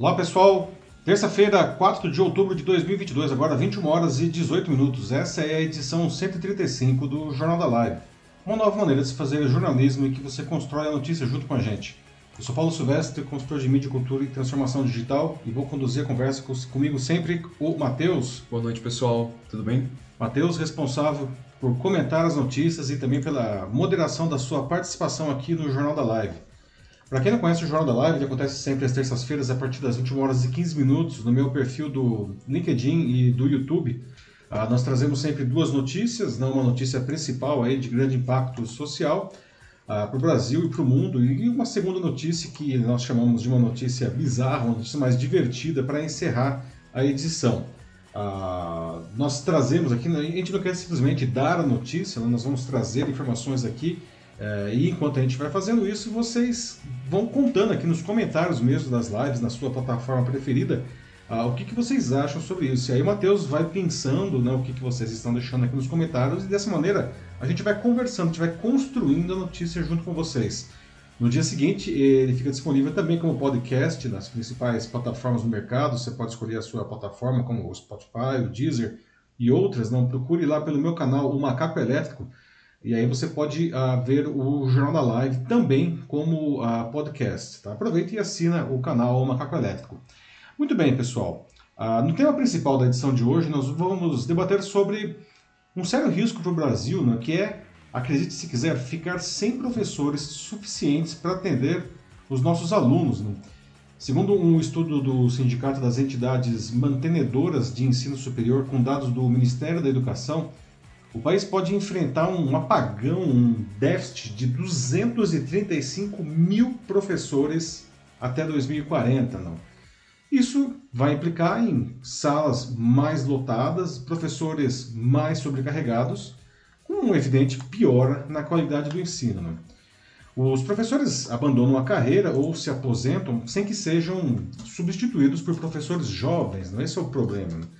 Olá pessoal, terça-feira, 4 de outubro de 2022, agora 21 horas e 18 minutos. Essa é a edição 135 do Jornal da Live. Uma nova maneira de se fazer jornalismo e que você constrói a notícia junto com a gente. Eu sou Paulo Silvestre, consultor de mídia, cultura e transformação digital e vou conduzir a conversa comigo sempre o Matheus. Boa noite pessoal, tudo bem? Matheus, responsável por comentar as notícias e também pela moderação da sua participação aqui no Jornal da Live. Para quem não conhece o Jornal da Live, ele acontece sempre às terças-feiras, a partir das 21 horas e 15 minutos, no meu perfil do LinkedIn e do YouTube. Uh, nós trazemos sempre duas notícias, não uma notícia principal aí de grande impacto social ah, para o Brasil e para o mundo, e uma segunda notícia que nós chamamos de uma notícia bizarra, uma notícia mais divertida para encerrar a edição. Uh, nós trazemos aqui, a gente não quer simplesmente dar a notícia, né? nós vamos trazer informações aqui é, e enquanto a gente vai fazendo isso, vocês vão contando aqui nos comentários mesmo das lives, na sua plataforma preferida, ah, o que, que vocês acham sobre isso. E aí o Matheus vai pensando né, o que, que vocês estão deixando aqui nos comentários, e dessa maneira a gente vai conversando, a gente vai construindo a notícia junto com vocês. No dia seguinte, ele fica disponível também como podcast nas principais plataformas do mercado. Você pode escolher a sua plataforma, como o Spotify, o Deezer e outras. Não procure lá pelo meu canal, o Macaco Elétrico. E aí você pode uh, ver o Jornal da Live também como uh, podcast. Tá? Aproveita e assina o canal Macaco Elétrico. Muito bem, pessoal. Uh, no tema principal da edição de hoje, nós vamos debater sobre um sério risco para o Brasil, né, que é, acredite se quiser, ficar sem professores suficientes para atender os nossos alunos. Né? Segundo um estudo do Sindicato das Entidades Mantenedoras de Ensino Superior, com dados do Ministério da Educação, o país pode enfrentar um apagão, um déficit de 235 mil professores até 2040. Não? Isso vai implicar em salas mais lotadas, professores mais sobrecarregados, com um evidente piora na qualidade do ensino. Não? Os professores abandonam a carreira ou se aposentam sem que sejam substituídos por professores jovens. Não? Esse é o problema. Não?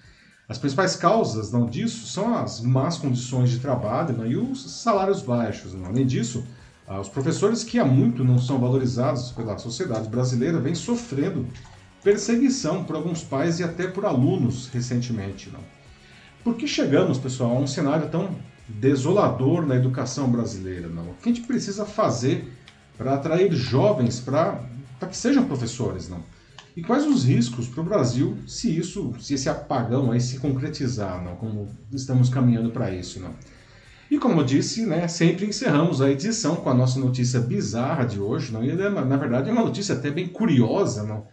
As principais causas não, disso são as más condições de trabalho né, e os salários baixos. Né? Além disso, ah, os professores que há muito não são valorizados pela sociedade brasileira vêm sofrendo perseguição por alguns pais e até por alunos recentemente. Não? Por que chegamos, pessoal, a um cenário tão desolador na educação brasileira? Não? O que a gente precisa fazer para atrair jovens para que sejam professores? Não? E quais os riscos para o Brasil se isso, se esse apagão aí se concretizar, não? como estamos caminhando para isso, não? E como eu disse, né, sempre encerramos a edição com a nossa notícia bizarra de hoje, não? E na verdade é uma notícia até bem curiosa, não?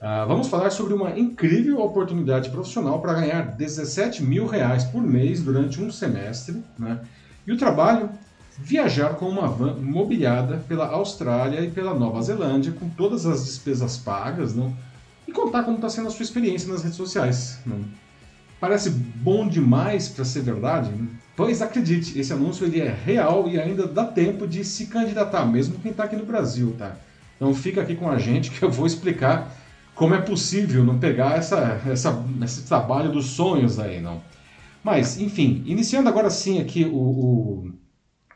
Ah, vamos falar sobre uma incrível oportunidade profissional para ganhar 17 mil reais por mês durante um semestre, né? E o trabalho viajar com uma van mobiliada pela Austrália e pela Nova Zelândia, com todas as despesas pagas, não? e contar como está sendo a sua experiência nas redes sociais. Não? Parece bom demais para ser verdade? Pois acredite, esse anúncio ele é real e ainda dá tempo de se candidatar, mesmo quem está aqui no Brasil, tá? Então fica aqui com a gente que eu vou explicar como é possível não pegar essa, essa, esse trabalho dos sonhos aí, não. Mas, enfim, iniciando agora sim aqui o, o,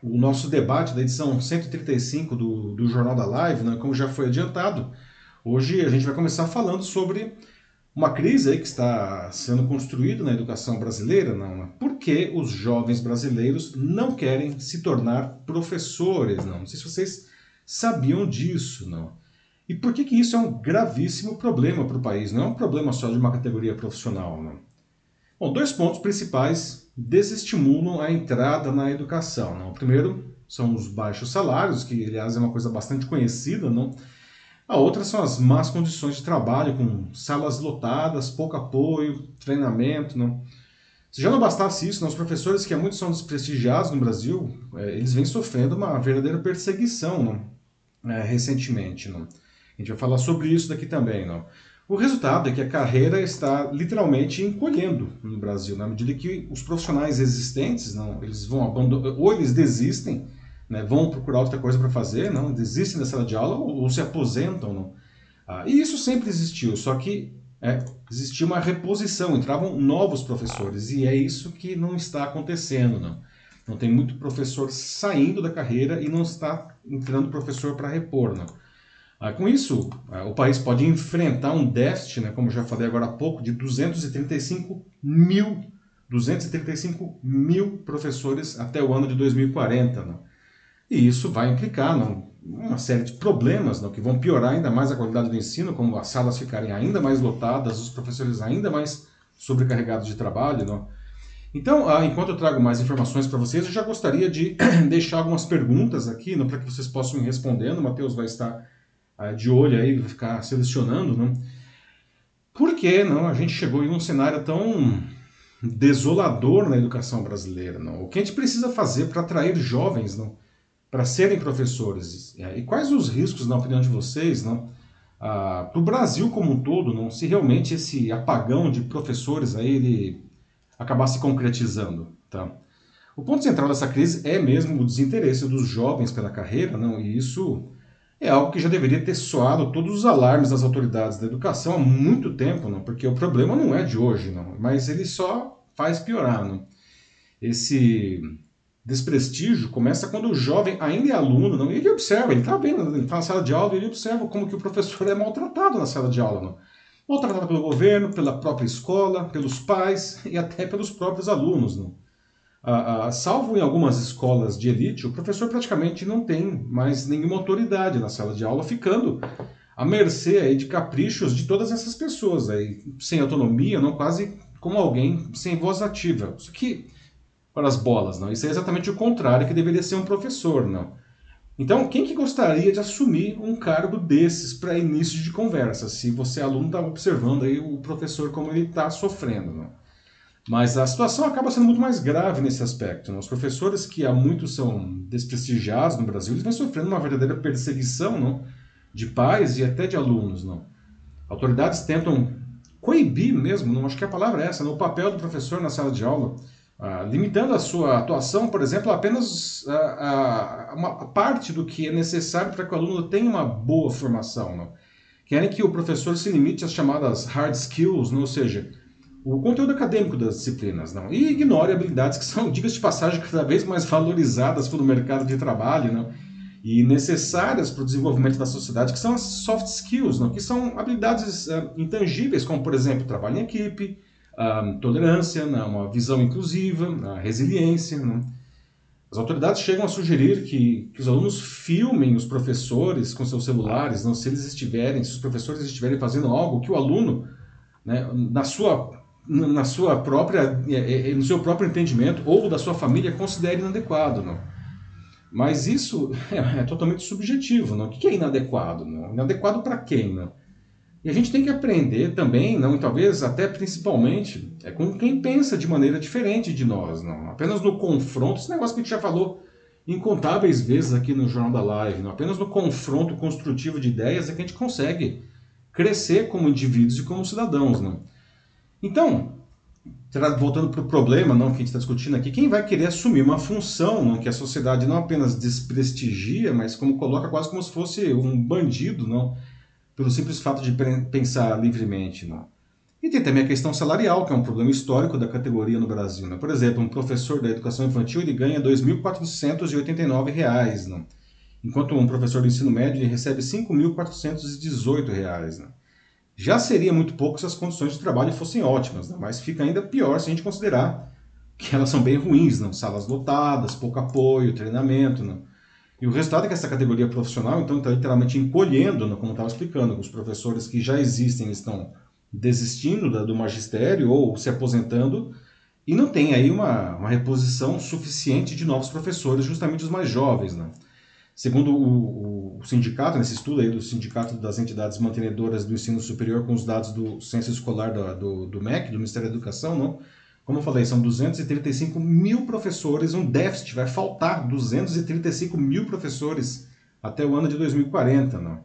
o nosso debate da edição 135 do, do Jornal da Live, né, como já foi adiantado, Hoje a gente vai começar falando sobre uma crise que está sendo construída na educação brasileira, não? Por que os jovens brasileiros não querem se tornar professores, não? Não sei se vocês sabiam disso, não? E por que, que isso é um gravíssimo problema para o país? Não é um problema só de uma categoria profissional, não? Bom, dois pontos principais desestimulam a entrada na educação. Não? O primeiro são os baixos salários, que aliás é uma coisa bastante conhecida, não? A outra são as más condições de trabalho, com salas lotadas, pouco apoio, treinamento. Não? Se já não bastasse isso, não, os professores que há muito são desprestigiados no Brasil, é, eles vêm sofrendo uma verdadeira perseguição não? É, recentemente. Não? A gente vai falar sobre isso daqui também. Não? O resultado é que a carreira está literalmente encolhendo no Brasil, na medida que os profissionais existentes, não, eles vão abandonar, ou eles desistem, né, vão procurar outra coisa para fazer, não desistem da sala de aula ou, ou se aposentam. Não. Ah, e isso sempre existiu, só que é, existia uma reposição, entravam novos professores, e é isso que não está acontecendo. Não, não tem muito professor saindo da carreira e não está entrando professor para repor. Não. Ah, com isso, ah, o país pode enfrentar um déficit, né, como já falei agora há pouco, de 235 mil, 235 mil professores até o ano de 2040. Né? E isso vai implicar uma série de problemas não, que vão piorar ainda mais a qualidade do ensino, como as salas ficarem ainda mais lotadas, os professores ainda mais sobrecarregados de trabalho. Não? Então, ah, enquanto eu trago mais informações para vocês, eu já gostaria de deixar algumas perguntas aqui para que vocês possam ir respondendo. O Matheus vai estar de olho aí, ficar selecionando. Não? Por que não, a gente chegou em um cenário tão desolador na educação brasileira? Não? O que a gente precisa fazer para atrair jovens não? para serem professores? E quais os riscos, na opinião de vocês, não? Ah, para o Brasil como um todo, não, se realmente esse apagão de professores aí ele acabar se concretizando, tá? O ponto central dessa crise é mesmo o desinteresse dos jovens pela carreira, não? E isso é algo que já deveria ter soado todos os alarmes das autoridades da educação há muito tempo, não? Porque o problema não é de hoje, não, mas ele só faz piorar, não? Esse desprestígio começa quando o jovem ainda é aluno, não? Ele observa, ele está vendo, ele está na sala de aula e ele observa como que o professor é maltratado na sala de aula, não? Maltratado pelo governo, pela própria escola, pelos pais e até pelos próprios alunos, não? Ah, ah, salvo em algumas escolas de elite, o professor praticamente não tem mais nenhuma autoridade na sala de aula, ficando à mercê aí de caprichos de todas essas pessoas, aí, sem autonomia, não quase como alguém sem voz ativa. Isso que para as bolas, não. Isso é exatamente o contrário que deveria ser um professor, não. Então, quem que gostaria de assumir um cargo desses para início de conversa, se você aluno está observando aí o professor como ele está sofrendo, não? Mas a situação acaba sendo muito mais grave nesse aspecto. Não? Os professores que há muito são desprestigiados no Brasil, eles vêm sofrendo uma verdadeira perseguição não? de pais e até de alunos. Não? Autoridades tentam coibir mesmo, não acho que a palavra é essa, não? o papel do professor na sala de aula ah, limitando a sua atuação, por exemplo, apenas a, a, a, uma parte do que é necessário para que o aluno tenha uma boa formação. Não? Querem que o professor se limite às chamadas hard skills, não? ou seja, o conteúdo acadêmico das disciplinas, não? e ignore habilidades que são, digas de passagem, cada vez mais valorizadas pelo mercado de trabalho não? e necessárias para o desenvolvimento da sociedade, que são as soft skills, não? que são habilidades uh, intangíveis, como, por exemplo, trabalho em equipe, a tolerância, né, uma visão inclusiva, a resiliência. Né? As autoridades chegam a sugerir que, que, os alunos filmem os professores com seus celulares, não, se eles estiverem, se os professores estiverem fazendo algo que o aluno, né, na sua na sua própria é, é, no seu próprio entendimento ou da sua família considere inadequado, não? Mas isso é, é totalmente subjetivo, não? O que é inadequado, não? Inadequado para quem, não? E a gente tem que aprender também, não, talvez até principalmente, é com quem pensa de maneira diferente de nós, não. Apenas no confronto, esse negócio que a gente já falou incontáveis vezes aqui no Jornal da Live, não. Apenas no confronto construtivo de ideias é que a gente consegue crescer como indivíduos e como cidadãos, não. Então, voltando para o problema não, que a gente está discutindo aqui, quem vai querer assumir uma função não, que a sociedade não apenas desprestigia, mas como coloca quase como se fosse um bandido, não? pelo simples fato de pensar livremente. Não? E tem também a questão salarial, que é um problema histórico da categoria no Brasil. Né? Por exemplo, um professor da educação infantil ele ganha R$ 2.489, não? enquanto um professor do ensino médio ele recebe R$ 5.418. Né? Já seria muito pouco se as condições de trabalho fossem ótimas, né? mas fica ainda pior se a gente considerar que elas são bem ruins, não? salas lotadas, pouco apoio, treinamento. Não? E o resultado é que essa categoria profissional, então, está literalmente encolhendo, né, como estava explicando, os professores que já existem estão desistindo da, do magistério ou se aposentando e não tem aí uma, uma reposição suficiente de novos professores, justamente os mais jovens. Segundo o, o, sindicato, nesse estudo aí do Sindicato das Entidades Mantenedoras do Ensino Superior com os dados do Censo Escolar do, do, MEC, do Ministério da Educação, não, como eu falei, são 235 mil professores, um déficit, vai faltar 235 mil professores até o ano de 2040. Não?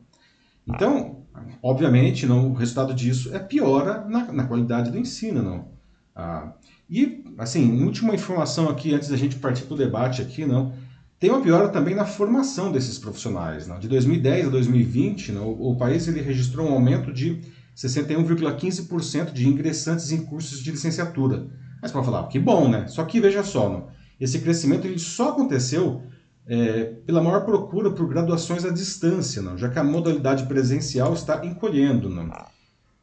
Então, obviamente, não, o resultado disso é piora na, na qualidade do ensino. Não? Ah, e, assim, última informação aqui, antes da gente partir para o debate aqui, não, tem uma piora também na formação desses profissionais. Não? De 2010 a 2020, não, o, o país ele registrou um aumento de 61,15% de ingressantes em cursos de licenciatura mas pode falar, que bom, né? Só que veja só, esse crescimento ele só aconteceu é, pela maior procura por graduações à distância, não, já que a modalidade presencial está encolhendo. Não.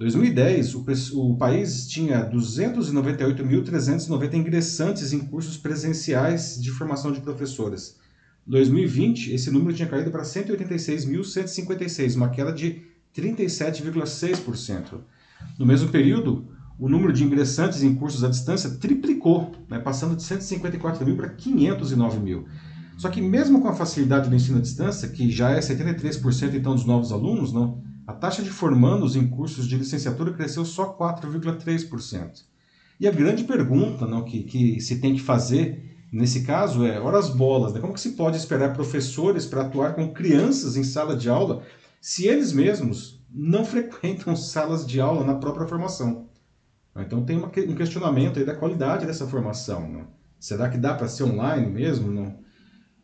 2010, o, o país tinha 298.390 ingressantes em cursos presenciais de formação de professores. 2020, esse número tinha caído para 186.156, uma queda de 37,6%. No mesmo período, o número de ingressantes em cursos à distância triplicou, né, passando de 154 mil para 509 mil. Só que mesmo com a facilidade do ensino à distância, que já é 73% então dos novos alunos, não, a taxa de formandos em cursos de licenciatura cresceu só 4,3%. E a grande pergunta não, que, que se tem que fazer nesse caso é, horas bolas, né? como que se pode esperar professores para atuar com crianças em sala de aula se eles mesmos não frequentam salas de aula na própria formação? Então tem um questionamento aí da qualidade dessa formação. Não? Será que dá para ser online mesmo? Não?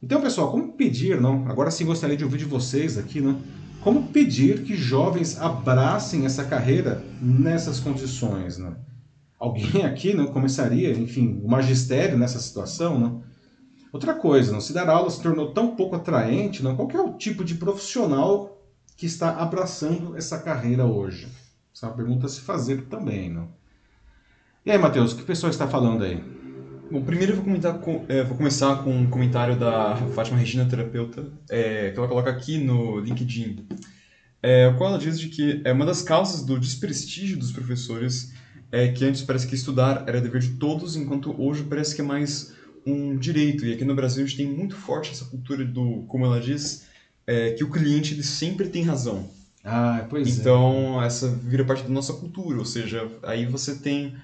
Então, pessoal, como pedir, não? Agora sim gostaria de ouvir de vocês aqui, não? Como pedir que jovens abracem essa carreira nessas condições, não? Alguém aqui não começaria, enfim, o magistério nessa situação, não? Outra coisa, não se dar aula se tornou tão pouco atraente, não? Qual é o tipo de profissional que está abraçando essa carreira hoje? Essa é uma pergunta a se fazer também, não? E aí, Matheus, o que o pessoal está falando aí? Bom, primeiro eu vou, comentar com, é, vou começar com um comentário da Fátima Regina, terapeuta, é, que ela coloca aqui no LinkedIn. É, qual ela diz de que é uma das causas do desprestígio dos professores é que antes parece que estudar era dever de todos, enquanto hoje parece que é mais um direito. E aqui no Brasil a gente tem muito forte essa cultura do, como ela diz, é, que o cliente ele sempre tem razão. Ah, pois então, é. Então, essa vira parte da nossa cultura, ou seja, aí você tem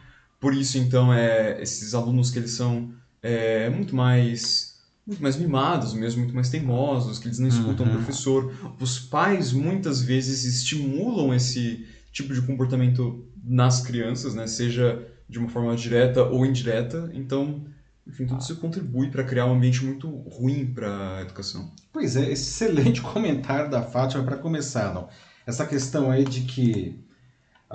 por isso, então, é, esses alunos que eles são é, muito mais muito mais mimados mesmo, muito mais teimosos, que eles não escutam uhum. o professor. Os pais muitas vezes estimulam esse tipo de comportamento nas crianças, né? seja de uma forma direta ou indireta. Então, enfim, tudo isso contribui para criar um ambiente muito ruim para a educação. Pois é, excelente comentário da Fátima para começar, não? Essa questão aí de que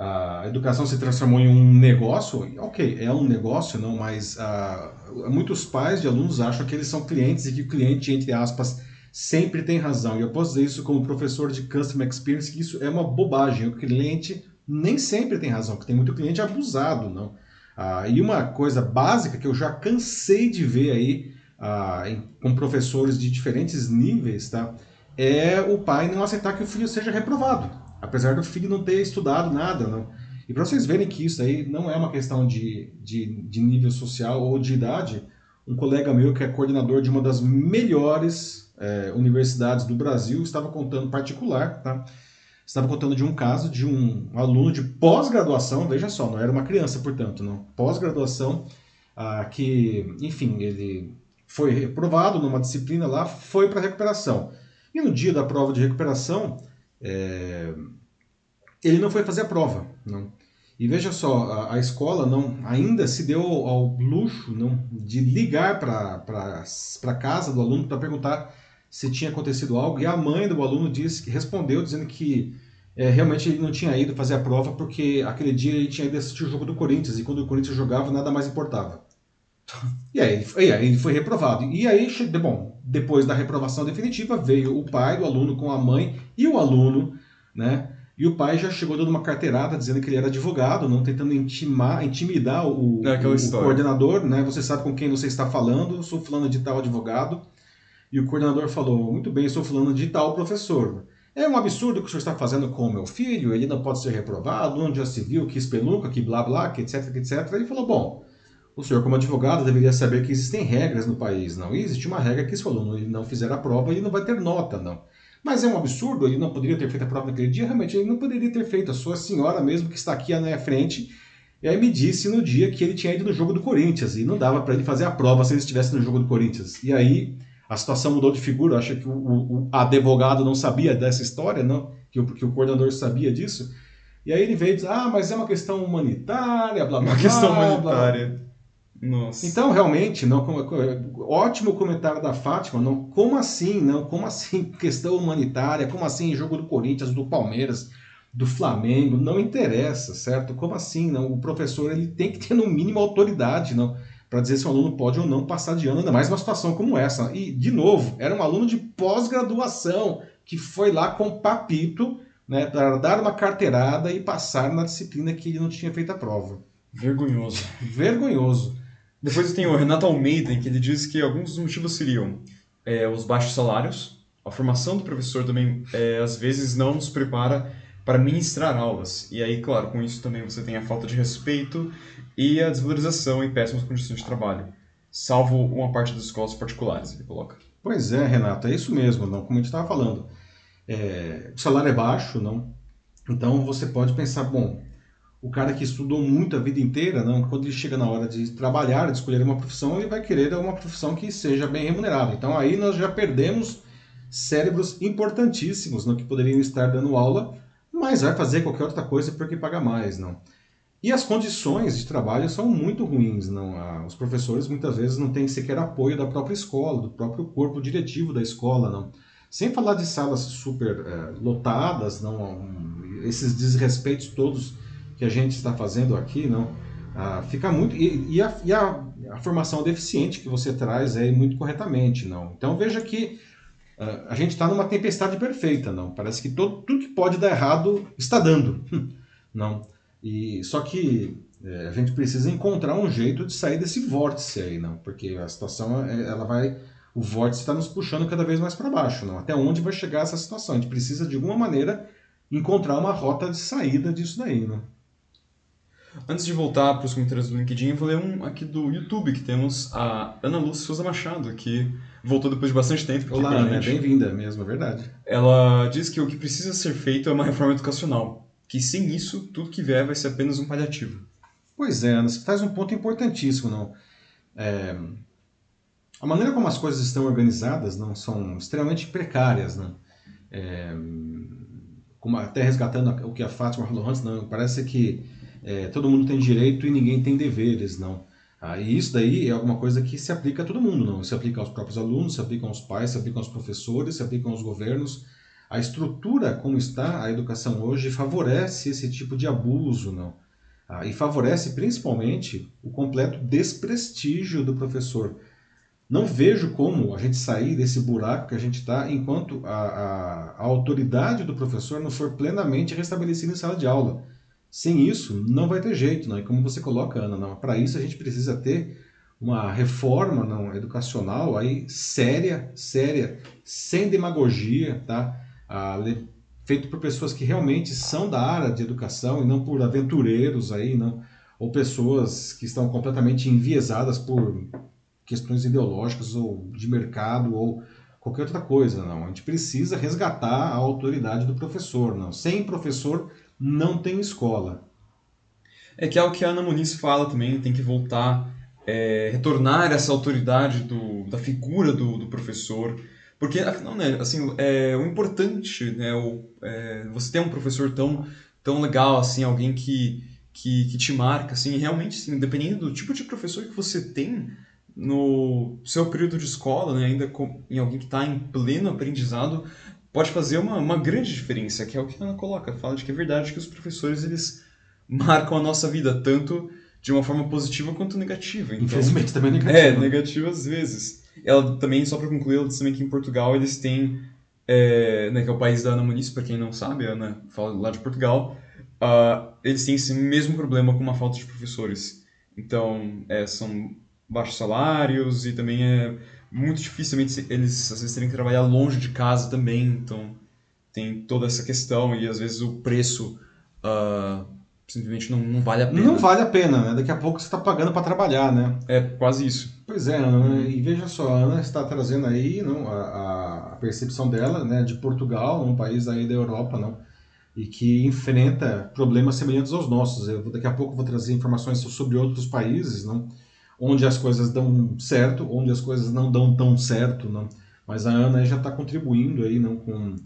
a educação se transformou em um negócio, ok, é um negócio, não, mas uh, muitos pais de alunos acham que eles são clientes e que o cliente, entre aspas, sempre tem razão. E eu posso dizer isso como professor de Customer Experience, que isso é uma bobagem. O cliente nem sempre tem razão, porque tem muito cliente abusado, não. Uh, e uma coisa básica que eu já cansei de ver aí uh, em, com professores de diferentes níveis, tá? É o pai não aceitar que o filho seja reprovado apesar do filho não ter estudado nada, não. E para vocês verem que isso aí não é uma questão de, de, de, nível social ou de idade, um colega meu que é coordenador de uma das melhores é, universidades do Brasil estava contando particular, tá? Estava contando de um caso de um aluno de pós-graduação, veja só, não era uma criança, portanto, não, pós-graduação, ah, que, enfim, ele foi reprovado numa disciplina lá, foi para recuperação. E no dia da prova de recuperação, é, ele não foi fazer a prova. Não. E veja só, a, a escola não ainda se deu ao luxo não, de ligar para casa do aluno para perguntar se tinha acontecido algo. E a mãe do aluno disse que respondeu dizendo que é, realmente ele não tinha ido fazer a prova porque aquele dia ele tinha ido assistir o jogo do Corinthians e quando o Corinthians jogava nada mais importava. E aí, e aí ele foi reprovado. E aí, bom, depois da reprovação definitiva, veio o pai do aluno com a mãe e o aluno, né? E o pai já chegou dando uma carteirada dizendo que ele era advogado, não tentando intimar, intimidar o, é o, coordenador, né? Você sabe com quem você está falando, sou fulano de tal advogado. E o coordenador falou: "Muito bem, sou fulano de tal professor". É um absurdo o que o senhor está fazendo com o meu filho, ele não pode ser reprovado, onde já se viu, que espelunca, que blá blá, que etc, etc. Ele falou: "Bom, o senhor, como advogado, deveria saber que existem regras no país, não? E existe uma regra que se o aluno não fizer a prova, ele não vai ter nota, não. Mas é um absurdo, ele não poderia ter feito a prova naquele dia, realmente ele não poderia ter feito. A sua senhora mesmo, que está aqui à minha frente, e aí me disse no dia que ele tinha ido no jogo do Corinthians, e não dava para ele fazer a prova se ele estivesse no jogo do Corinthians. E aí a situação mudou de figura, acho que o, o, o advogado não sabia dessa história, não? Que o, que o coordenador sabia disso. E aí ele veio e disse, ah, mas é uma questão humanitária, blá blá blá. Uma questão humanitária. Blá, nossa. Então, realmente, não, ótimo comentário da Fátima, não, como assim, não, como assim questão humanitária, como assim jogo do Corinthians, do Palmeiras, do Flamengo, não interessa, certo? Como assim, não? O professor ele tem que ter no mínimo autoridade, não, para dizer se um aluno pode ou não passar de ano, ainda mais uma situação como essa. E, de novo, era um aluno de pós-graduação que foi lá com papito né, para dar uma carteirada e passar na disciplina que ele não tinha feito a prova. Vergonhoso. Vergonhoso. Depois tem o Renato Almeida, que ele diz que alguns dos motivos seriam é, os baixos salários, a formação do professor também, é, às vezes, não nos prepara para ministrar aulas. E aí, claro, com isso também você tem a falta de respeito e a desvalorização e péssimas condições de trabalho. Salvo uma parte das escolas particulares, ele coloca. Pois é, Renato, é isso mesmo, não, como a gente estava falando. É, o salário é baixo, não? Então você pode pensar, bom, o cara que estudou muito a vida inteira, não, quando ele chega na hora de trabalhar, de escolher uma profissão, ele vai querer uma profissão que seja bem remunerada. Então aí nós já perdemos cérebros importantíssimos que poderiam estar dando aula, mas vai fazer qualquer outra coisa porque paga mais, não. E as condições de trabalho são muito ruins, não. Os professores muitas vezes não têm sequer apoio da própria escola, do próprio corpo diretivo da escola, não. Sem falar de salas super é, lotadas, não, esses desrespeitos todos que a gente está fazendo aqui, não. Ah, fica muito e, e, a, e a, a, formação deficiente que você traz é muito corretamente, não. Então veja que uh, a gente está numa tempestade perfeita, não. Parece que todo, tudo que pode dar errado está dando, não. E só que é, a gente precisa encontrar um jeito de sair desse vórtice aí, não, porque a situação é, ela vai o vórtice está nos puxando cada vez mais para baixo, não. Até onde vai chegar essa situação? A gente precisa de alguma maneira encontrar uma rota de saída disso daí, não. Antes de voltar para os comentários do LinkedIn, eu vou ler um aqui do YouTube, que temos a Ana Lúcia Souza Machado, que voltou depois de bastante tempo. Olá, Ana, bem-vinda mesmo, é verdade. Ela diz que o que precisa ser feito é uma reforma educacional que sem isso, tudo que vier vai ser apenas um paliativo. Pois é, você traz um ponto importantíssimo, não? É, a maneira como as coisas estão organizadas não são extremamente precárias, não? É, como até resgatando o que a Fátima falou antes, não, parece que é, todo mundo tem direito e ninguém tem deveres, não. Ah, e isso daí é alguma coisa que se aplica a todo mundo, não? Se aplica aos próprios alunos, se aplica aos pais, se aplica aos professores, se aplica aos governos, a estrutura como está a educação hoje favorece esse tipo de abuso, não? Ah, e favorece principalmente o completo desprestígio do professor. Não vejo como a gente sair desse buraco que a gente está enquanto a, a, a, autoridade do professor não for plenamente restabelecida em sala de aula. Sem isso, não vai ter jeito, não. E como você coloca, Ana, para isso a gente precisa ter uma reforma não educacional aí séria, séria, sem demagogia, tá? feito por pessoas que realmente são da área de educação e não por aventureiros aí, não, ou pessoas que estão completamente enviesadas por questões ideológicas ou de mercado ou qualquer outra coisa, não. A gente precisa resgatar a autoridade do professor, não. Sem professor não tem escola. É que é o que a Ana Muniz fala também, tem que voltar, é, retornar essa autoridade do, da figura do, do professor, porque, afinal, né, assim, é, o importante, né, o, é, você ter um professor tão, tão legal, assim, alguém que, que, que te marca, assim, realmente, assim, dependendo do tipo de professor que você tem no seu período de escola, né, ainda com, em alguém que está em pleno aprendizado, pode fazer uma, uma grande diferença, que é o que a Ana coloca, fala de que é verdade que os professores, eles marcam a nossa vida, tanto de uma forma positiva quanto negativa. Então, Infelizmente também negativa. É, negativa às vezes. Ela também, só para concluir, ela disse também que em Portugal eles têm, é, né, que é o país da Ana Muniz, para quem não sabe, a Ana fala lá de Portugal, uh, eles têm esse mesmo problema com uma falta de professores. Então, é, são baixos salários e também é muito dificilmente eles às vezes terem que trabalhar longe de casa também, então tem toda essa questão e às vezes o preço uh, simplesmente não, não vale a pena. Não vale a pena, né? Daqui a pouco você está pagando para trabalhar, né? É quase isso. Pois é, Ana, e veja só, a Ana está trazendo aí não, a, a percepção dela né, de Portugal, um país aí da Europa, não, e que enfrenta problemas semelhantes aos nossos. Eu, daqui a pouco vou trazer informações sobre outros países, não, onde as coisas dão certo, onde as coisas não dão tão certo, não. Mas a Ana já está contribuindo aí, não, com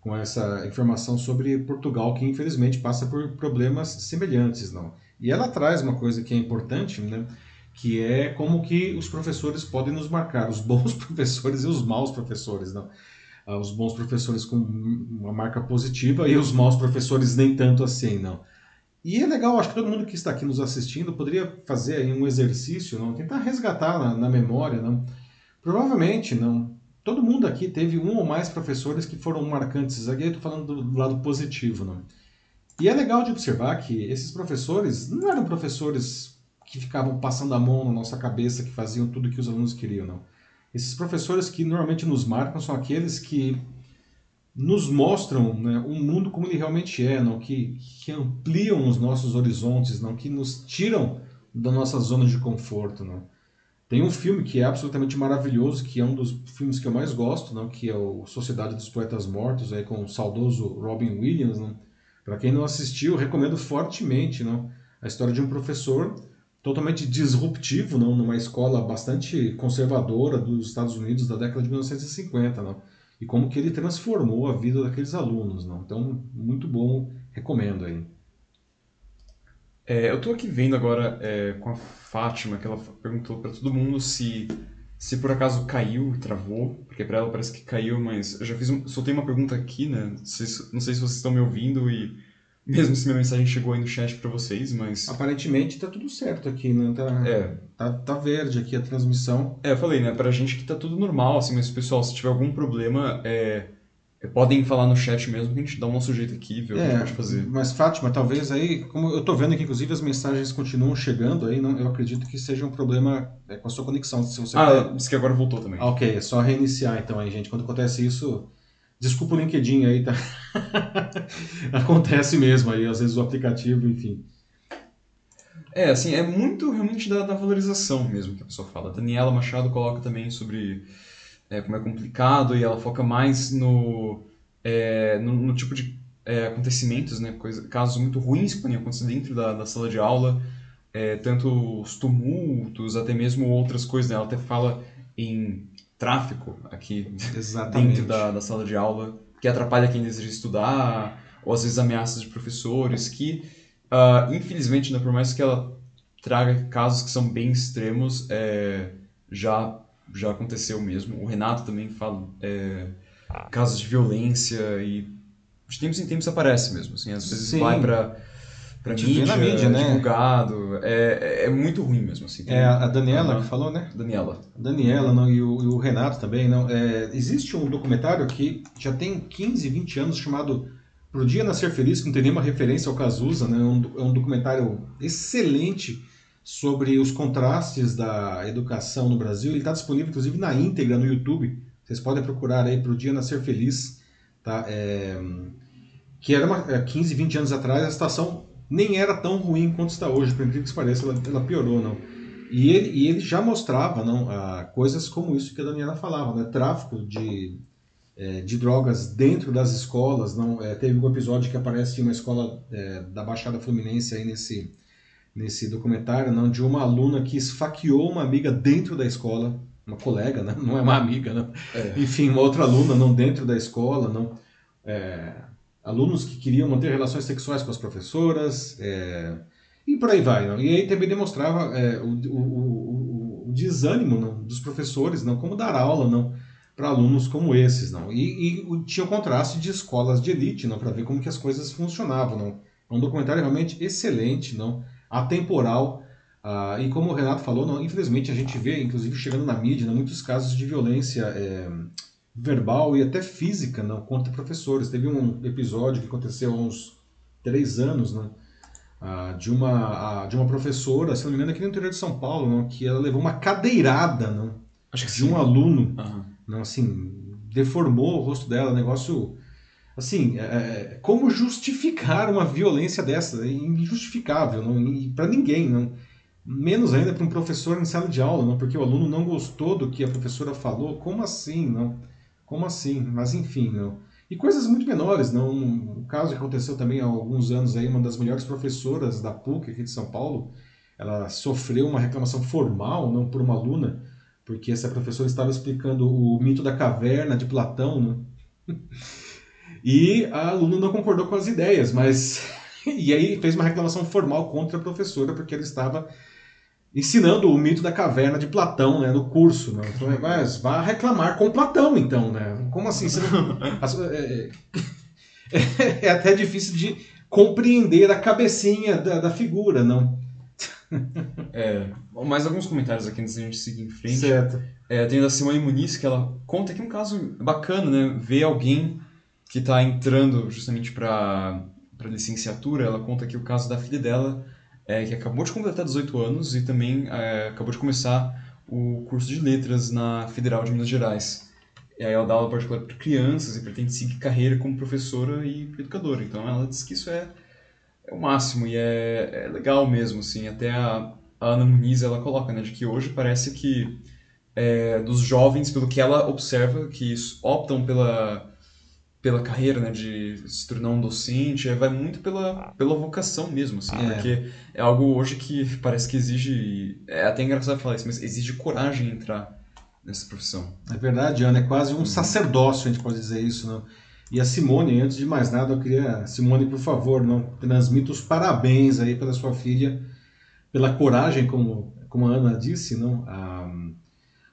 com essa informação sobre Portugal, que infelizmente passa por problemas semelhantes, não. E ela traz uma coisa que é importante, né, que é como que os professores podem nos marcar, os bons professores e os maus professores, não. Ah, os bons professores com uma marca positiva e os maus professores nem tanto assim, não. E é legal, acho que todo mundo que está aqui nos assistindo poderia fazer um exercício, não, tentar resgatar na, na memória, não. Provavelmente, não. Todo mundo aqui teve um ou mais professores que foram marcantes. Aqui eu estou falando do, do lado positivo, não. E é legal de observar que esses professores não eram professores que ficavam passando a mão na nossa cabeça, que faziam tudo que os alunos queriam, não. Esses professores que normalmente nos marcam são aqueles que nos mostram né, um mundo como ele realmente é, não que, que ampliam os nossos horizontes, não que nos tiram da nossa zona de conforto, não. Tem um filme que é absolutamente maravilhoso, que é um dos filmes que eu mais gosto, não, que é o Sociedade dos Poetas Mortos, aí com o saudoso Robin Williams. Para quem não assistiu, recomendo fortemente, não, a história de um professor totalmente disruptivo, não, numa escola bastante conservadora dos Estados Unidos da década de 1950, não e como que ele transformou a vida daqueles alunos. Não? Então, muito bom, recomendo aí. É, eu estou aqui vendo agora é, com a Fátima, que ela perguntou para todo mundo se, se por acaso caiu, travou, porque para ela parece que caiu, mas eu já fiz um, soltei uma pergunta aqui, né? Não sei, não sei se vocês estão me ouvindo e mesmo se minha mensagem chegou aí no chat para vocês, mas. Aparentemente tá tudo certo aqui, né? Tá, é. tá, tá verde aqui a transmissão. É, eu falei, né? Pra gente que tá tudo normal, assim, mas pessoal, se tiver algum problema, é, é podem falar no chat mesmo que a gente dá o nosso jeito aqui, ver é, o que a gente pode fazer. Mas, Fátima, talvez aí, como eu tô vendo aqui, inclusive, as mensagens continuam chegando aí, não, eu acredito que seja um problema é, com a sua conexão. Se você ah, isso que agora voltou também. Ah, ok, é só reiniciar então aí, gente. Quando acontece isso Desculpa o LinkedIn aí, tá? Acontece mesmo aí, às vezes o aplicativo, enfim. É, assim, é muito realmente da, da valorização mesmo que a pessoa fala. A Daniela Machado coloca também sobre é, como é complicado e ela foca mais no, é, no, no, tipo de é, acontecimentos, né, coisa, casos muito ruins que podem acontecer dentro da, da sala de aula, é, tanto os tumultos, até mesmo outras coisas. Né? Ela até fala em tráfico aqui Exatamente. dentro da, da sala de aula, que atrapalha quem deseja estudar, ou às vezes ameaças de professores, que, uh, infelizmente, né, por mais que ela traga casos que são bem extremos, é, já, já aconteceu mesmo. O Renato também fala é, casos de violência e de tempos em tempos aparece mesmo. Assim, às vezes Sim. vai para pra mídia, na mídia, né? divulgado. É, é muito ruim mesmo, assim. Tem, é a Daniela uhum. que falou, né? Daniela. Daniela, não, e, o, e o Renato também, não. É, existe um documentário que já tem 15, 20 anos chamado Pro Dia Nascer Feliz, que não tem nenhuma referência ao Cazuza, né? É um, é um documentário excelente sobre os contrastes da educação no Brasil. Ele está disponível, inclusive, na íntegra no YouTube. Vocês podem procurar aí Pro Dia Nascer Feliz, tá? É, que era uma, 15, 20 anos atrás, a situação nem era tão ruim quanto está hoje, por incrível que pareça, ela, ela piorou, não. E ele, e ele já mostrava não, a, coisas como isso que a Daniela falava, né? tráfico de, é, de drogas dentro das escolas. Não, é, teve um episódio que aparece em uma escola é, da Baixada Fluminense aí nesse, nesse documentário, não, de uma aluna que esfaqueou uma amiga dentro da escola, uma colega, né? não é uma amiga, né? enfim, uma outra aluna não dentro da escola, não. Alunos que queriam manter relações sexuais com as professoras, é, e por aí vai. Não? E aí também demonstrava é, o, o, o, o, desânimo não, dos professores, não como dar aula não para alunos como esses, não. E, e tinha o contraste de escolas de elite, não, para ver como que as coisas funcionavam, não. É um documentário realmente excelente, não, atemporal. Ah, e como o Renato falou, não, infelizmente a gente vê, inclusive chegando na mídia, não, muitos casos de violência é, verbal e até física não, contra professores. Teve um episódio que aconteceu há uns três anos, né, de, uma, de uma professora, se não me engano, aqui no interior de São Paulo, não, que ela levou uma cadeirada não, Acho que de sim. um aluno. Uhum. Não, assim, deformou o rosto dela, negócio... Assim, é, é como justificar uma violência dessa? É injustificável, não, para ninguém, não menos ainda para um professor em sala de aula, não, porque o aluno não gostou do que a professora falou. Como assim, não? Como assim? Mas enfim, não. E coisas muito menores, não. Um caso que aconteceu também há alguns anos aí, uma das melhores professoras da PUC aqui de São Paulo, ela sofreu uma reclamação formal, não por uma aluna, porque essa professora estava explicando o mito da caverna de Platão, né? E a aluna não concordou com as ideias, mas e aí fez uma reclamação formal contra a professora porque ela estava ensinando o mito da caverna de Platão né, no curso. Né? Então, mas vá reclamar com Platão, então. Né? Como assim? Não... é, é, é, até difícil de compreender a cabecinha da, da figura, não. É, mais alguns comentários aqui antes da gente seguir em frente. Certo. É, tem da Simone Muniz que ela conta é um caso bacana, né? Ver alguém que está entrando justamente para para licenciatura, ela conta que o caso da filha dela, é, que acabou de completar 18 anos e também é, acabou de começar o curso de letras na Federal de Minas Gerais. E aí ela dá aula particular para crianças e pretende seguir carreira como professora e educadora. Então ela diz que isso é, é o máximo e é, é legal mesmo, assim. Até a, a Ana Muniz, ela coloca, né, de que hoje parece que é, dos jovens, pelo que ela observa, que optam pela pela carreira, né, de se tornar um docente, é, vai muito pela, pela vocação mesmo, assim, é. porque é algo hoje que parece que exige, é até engraçado falar isso, mas exige coragem entrar nessa profissão. É verdade, Ana, é quase um uhum. sacerdócio, a gente pode dizer isso, não? E a Simone, antes de mais nada, eu queria, Simone, por favor, não transmita os parabéns aí pela sua filha, pela coragem, como, como a Ana disse, não? A,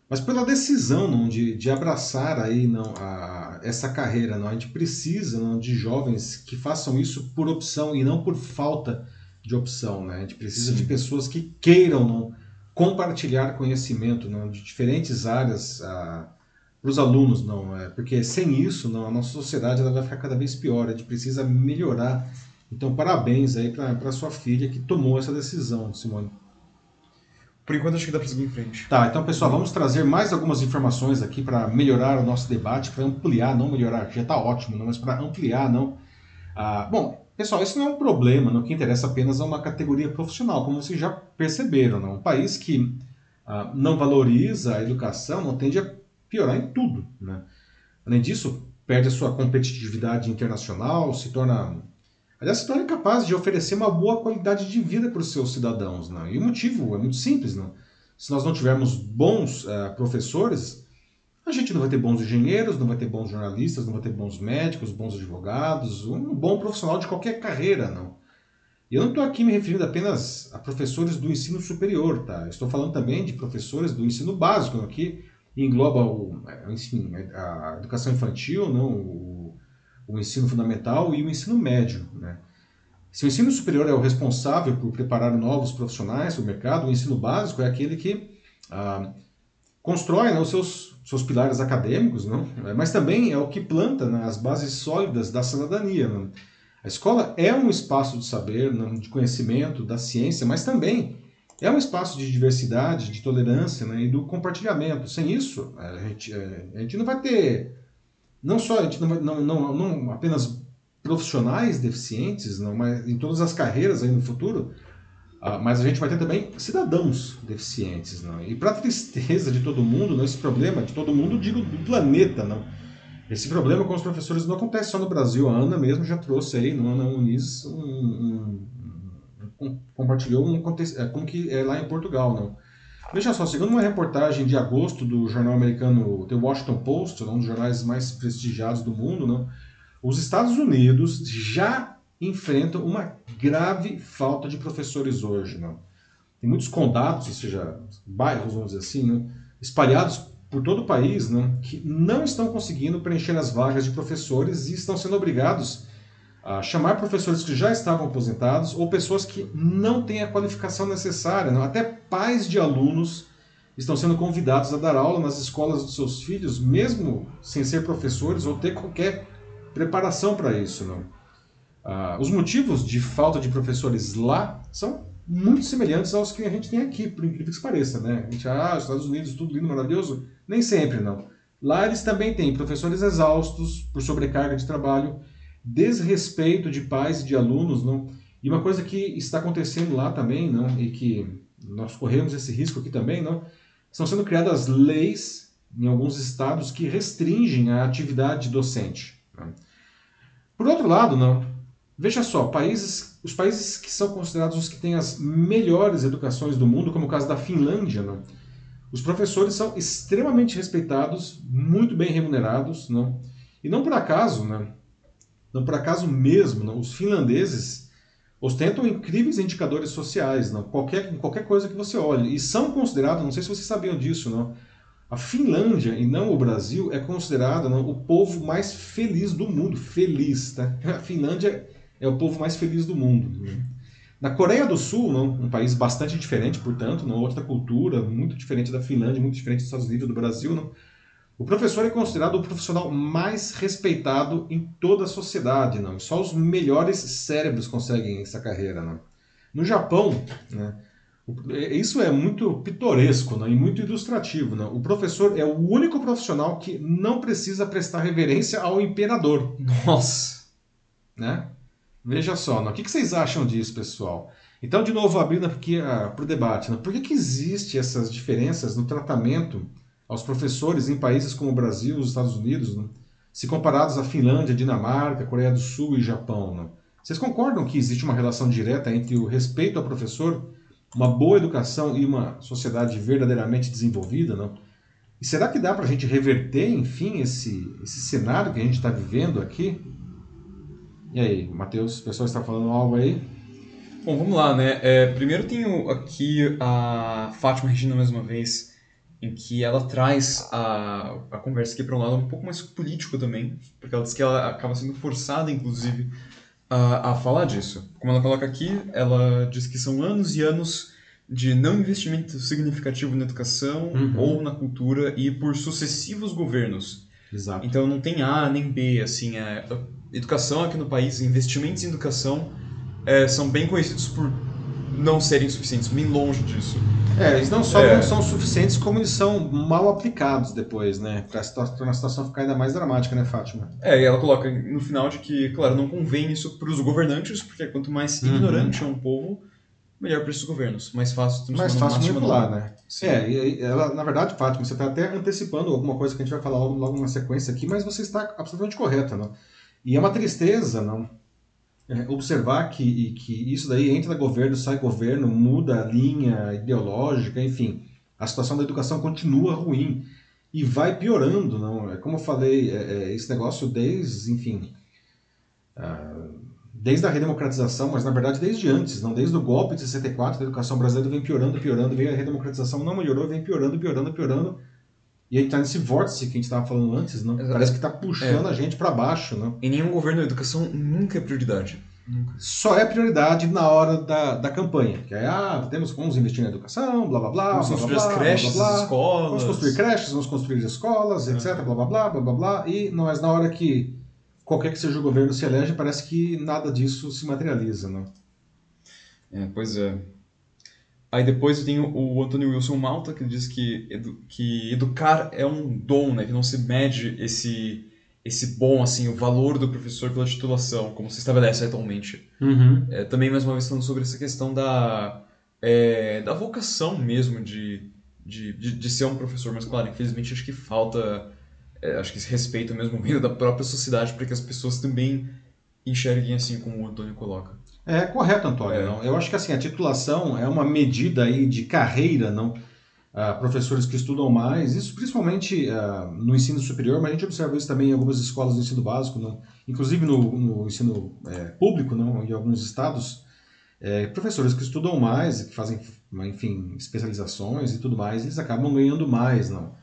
mas pela decisão não, de, de abraçar aí não, a, essa carreira. Não? A gente precisa não, de jovens que façam isso por opção e não por falta de opção. Né? A gente precisa Sim. de pessoas que queiram não, compartilhar conhecimento não, de diferentes áreas para os alunos. não é Porque sem isso não, a nossa sociedade ela vai ficar cada vez pior. A gente precisa melhorar. Então, parabéns aí para sua filha que tomou essa decisão, Simone. Por enquanto, acho que dá para seguir em frente. Tá, então, pessoal, vamos trazer mais algumas informações aqui para melhorar o nosso debate, para ampliar, não melhorar, já está ótimo, não, mas para ampliar, não. Ah, bom, pessoal, isso não é um problema, não que interessa apenas a uma categoria profissional, como vocês já perceberam, não. Um país que ah, não valoriza a educação não tende a piorar em tudo, né? Além disso, perde a sua competitividade internacional, se torna aliás, se torna incapaz de oferecer uma boa qualidade de vida para os seus cidadãos. Né? E o motivo é muito simples. Né? Se nós não tivermos bons uh, professores, a gente não vai ter bons engenheiros, não vai ter bons jornalistas, não vai ter bons médicos, bons advogados, um bom profissional de qualquer carreira, não. E eu não estou aqui me referindo apenas a professores do ensino superior, tá? estou falando também de professores do ensino básico, aqui engloba o, é, enfim, a educação infantil, não, o o ensino fundamental e o ensino médio. Né? Se o ensino superior é o responsável por preparar novos profissionais para o mercado, o ensino básico é aquele que ah, constrói né, os seus, seus pilares acadêmicos, não? mas também é o que planta né, as bases sólidas da cidadania. Não? A escola é um espaço de saber, não, de conhecimento, da ciência, mas também é um espaço de diversidade, de tolerância né, e do compartilhamento. Sem isso, a gente, eh, a gente não vai ter não só não, não, não, apenas profissionais deficientes, não, mas em todas as carreiras aí no futuro, uh, mas a gente vai ter também cidadãos deficientes, não. E para tristeza de todo mundo, não esse problema de todo mundo, digo do planeta, não. Esse problema com os professores não acontece só no Brasil. A Ana mesmo já trouxe aí, no Ana Muniz, um, um, um, compartilhou um, é, como que é lá em Portugal, não. Veja só, segundo uma reportagem de agosto do jornal americano The Washington Post, um dos jornais mais prestigiados do mundo, não, os Estados Unidos já enfrentam uma grave falta de professores hoje. Não. Tem muitos condados, ou seja, bairros, vamos dizer assim, não, espalhados por todo o país, não, que não estão conseguindo preencher as vagas de professores e estão sendo obrigados chamar professores que já estavam aposentados ou pessoas que não têm a qualificação necessária. Não? Até pais de alunos estão sendo convidados a dar aula nas escolas dos seus filhos, mesmo sem ser professores ou ter qualquer preparação para isso. Não? Ah, os motivos de falta de professores lá são muito semelhantes aos que a gente tem aqui, por incrível que pareça. Né? A gente, ah, Estados Unidos, tudo lindo, maravilhoso. Nem sempre, não. Lá eles também têm professores exaustos por sobrecarga de trabalho desrespeito de pais e de alunos, não? E uma coisa que está acontecendo lá também, não? E que nós corremos esse risco aqui também, não? Estão sendo criadas leis em alguns estados que restringem a atividade docente. Não? Por outro lado, não? Veja só, países, os países que são considerados os que têm as melhores educações do mundo, como o caso da Finlândia, não? Os professores são extremamente respeitados, muito bem remunerados, não? E não por acaso, né? Não por acaso mesmo, não, os finlandeses ostentam incríveis indicadores sociais, não, qualquer, em qualquer coisa que você olhe. E são considerados, não sei se vocês sabiam disso, não, a Finlândia e não o Brasil é considerada não, o povo mais feliz do mundo. Feliz, tá? A Finlândia é o povo mais feliz do mundo. Né? Na Coreia do Sul, não, um país bastante diferente, portanto, uma outra cultura, muito diferente da Finlândia, muito diferente dos Estados Unidos, do Brasil, não, o professor é considerado o profissional mais respeitado em toda a sociedade, não. Só os melhores cérebros conseguem essa carreira, não. No Japão, né, isso é muito pitoresco né, e muito ilustrativo. Né? O professor é o único profissional que não precisa prestar reverência ao imperador. Nossa! Né? Veja só, né? o que, vocês acham disso, pessoal? Então, de novo, abrindo aqui uh, para o debate, né? por que, que existe essas diferenças no tratamento aos professores em países como o Brasil, os Estados Unidos, né? se comparados à Finlândia, Dinamarca, Coreia do Sul e Japão? Né? Vocês concordam que existe uma relação direta entre o respeito ao professor, uma boa educação e uma sociedade verdadeiramente desenvolvida? Não? E será que dá para a gente reverter, enfim, esse, esse cenário que a gente está vivendo aqui? E aí, Matheus, o pessoal está falando algo aí? Bom, vamos lá, né? É, primeiro tenho aqui a Fátima Regina mais uma vez, em que ela traz a, a conversa aqui para um lado um pouco mais político também, porque ela diz que ela acaba sendo forçada, inclusive, a, a falar disso. Como ela coloca aqui, ela diz que são anos e anos de não investimento significativo na educação uhum. ou na cultura e por sucessivos governos. Exato. Então não tem A nem B, assim, é, educação aqui no país, investimentos em educação é, são bem conhecidos por não serem suficientes, bem longe disso. É, eles não só é. não são suficientes, como eles são mal aplicados depois, né? Pra a situação ficar ainda mais dramática, né, Fátima? É, e ela coloca no final de que, claro, não convém isso para os governantes, porque quanto mais uhum. ignorante é um povo, melhor para esses governos. Mais fácil Mais fácil manipular, né? Sim. É, e ela, na verdade, Fátima, você está até antecipando alguma coisa que a gente vai falar logo, logo na sequência aqui, mas você está absolutamente correta, não? E é uma tristeza, não? É, observar que, que isso daí entra governo, sai governo, muda a linha ideológica, enfim, a situação da educação continua ruim e vai piorando, não? É como eu falei, é, é, esse negócio desde, enfim, uh, desde a redemocratização, mas na verdade desde antes, não desde o golpe de 64, a educação brasileira vem piorando, piorando, vem a redemocratização não melhorou, vem piorando, piorando, piorando. E aí tá nesse vórtice que a gente estava falando antes, não? Parece que está puxando é. a gente para baixo, não? Em nenhum governo a educação nunca é prioridade. Nunca. Só é prioridade na hora da, da campanha. Que é, ah, temos, vamos investir na educação, blá blá blá. Vamos blá, construir blá, as creches, blá, as escolas. Vamos construir creches, vamos construir escolas, etc. É. Blá blá blá, blá blá blá. E mas na hora que qualquer que seja o governo se elege, parece que nada disso se materializa, não? É, pois é. Aí depois tenho o Anthony Wilson Malta, que diz que, edu que educar é um dom, né? Que não se mede esse, esse bom, assim, o valor do professor pela titulação, como se estabelece atualmente. Uhum. É, também, mais uma vez, falando sobre essa questão da, é, da vocação mesmo de, de, de, de, ser um professor. Mas, claro, infelizmente, acho que falta, é, acho que esse respeito mesmo vindo da própria sociedade para que as pessoas também enxerguem assim como o Antônio coloca. É correto, Antônio. É. Não? Eu acho que assim a titulação é uma medida aí de carreira, não? Uh, professores que estudam mais, isso principalmente uh, no ensino superior, mas a gente observa isso também em algumas escolas do ensino básico, não? inclusive no, no ensino é, público, não? em alguns estados, é, professores que estudam mais, que fazem, enfim, especializações e tudo mais, eles acabam ganhando mais, não?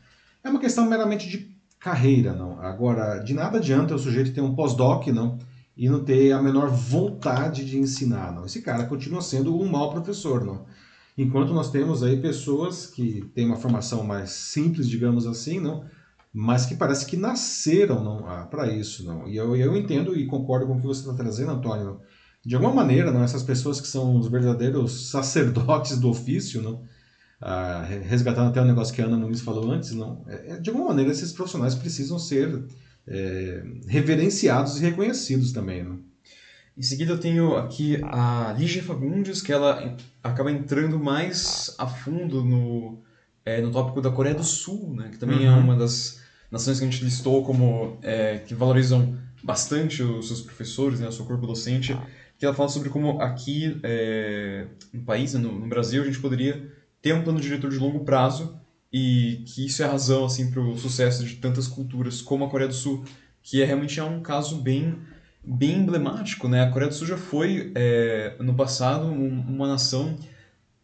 É uma questão meramente de carreira, não? Agora, de nada adianta o sujeito ter um pós-doc, não? E não ter a menor vontade de ensinar, não. Esse cara continua sendo um mau professor, não. Enquanto nós temos aí pessoas que têm uma formação mais simples, digamos assim, não, mas que parece que nasceram não ah, para isso, não. E eu, eu entendo e concordo com o que você está trazendo, Antônio. De alguma maneira, não, essas pessoas que são os verdadeiros sacerdotes do ofício, não, ah, resgatando até o negócio que a Ana Nunes falou antes, não, é, é de alguma maneira esses profissionais precisam ser é, reverenciados e reconhecidos também. Né? Em seguida eu tenho aqui a Lígia Fagundes, que ela acaba entrando mais a fundo no, é, no tópico da Coreia do Sul, né? que também é uhum. é uma das nações que a gente listou como é, que valorizam bastante os seus professores, né, o seu corpo docente, que ela fala sobre como aqui é, no país, né, no, no Brasil, a gente poderia ter um plano diretor de longo prazo e que isso é a razão assim para o sucesso de tantas culturas como a Coreia do Sul, que é realmente é um caso bem bem emblemático, né? A Coreia do Sul já foi é, no passado um, uma nação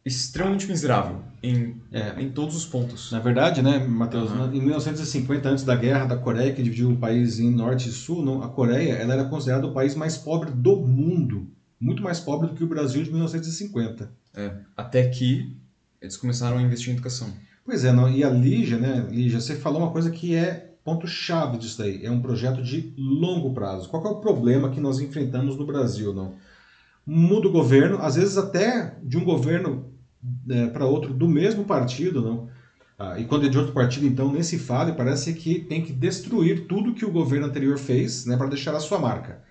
extremamente miserável em, é. em todos os pontos. Na verdade, né, Matheus, uhum. em 1950, antes da guerra da Coreia, que dividiu o país em norte e sul, não, a Coreia ela era considerada o país mais pobre do mundo. Muito mais pobre do que o Brasil de 1950. É, até que eles começaram a investir em educação. Pois é, não, e a Lígia, né, Lígia, você falou uma coisa que é ponto-chave disso daí. É um projeto de longo prazo. Qual é o problema que nós enfrentamos no Brasil, não? Muda o governo, às vezes até de um governo é, para outro do mesmo partido, não? Ah, e quando é de outro partido, então nem se fala, e parece que tem que destruir tudo que o governo anterior fez né, para deixar a sua marca.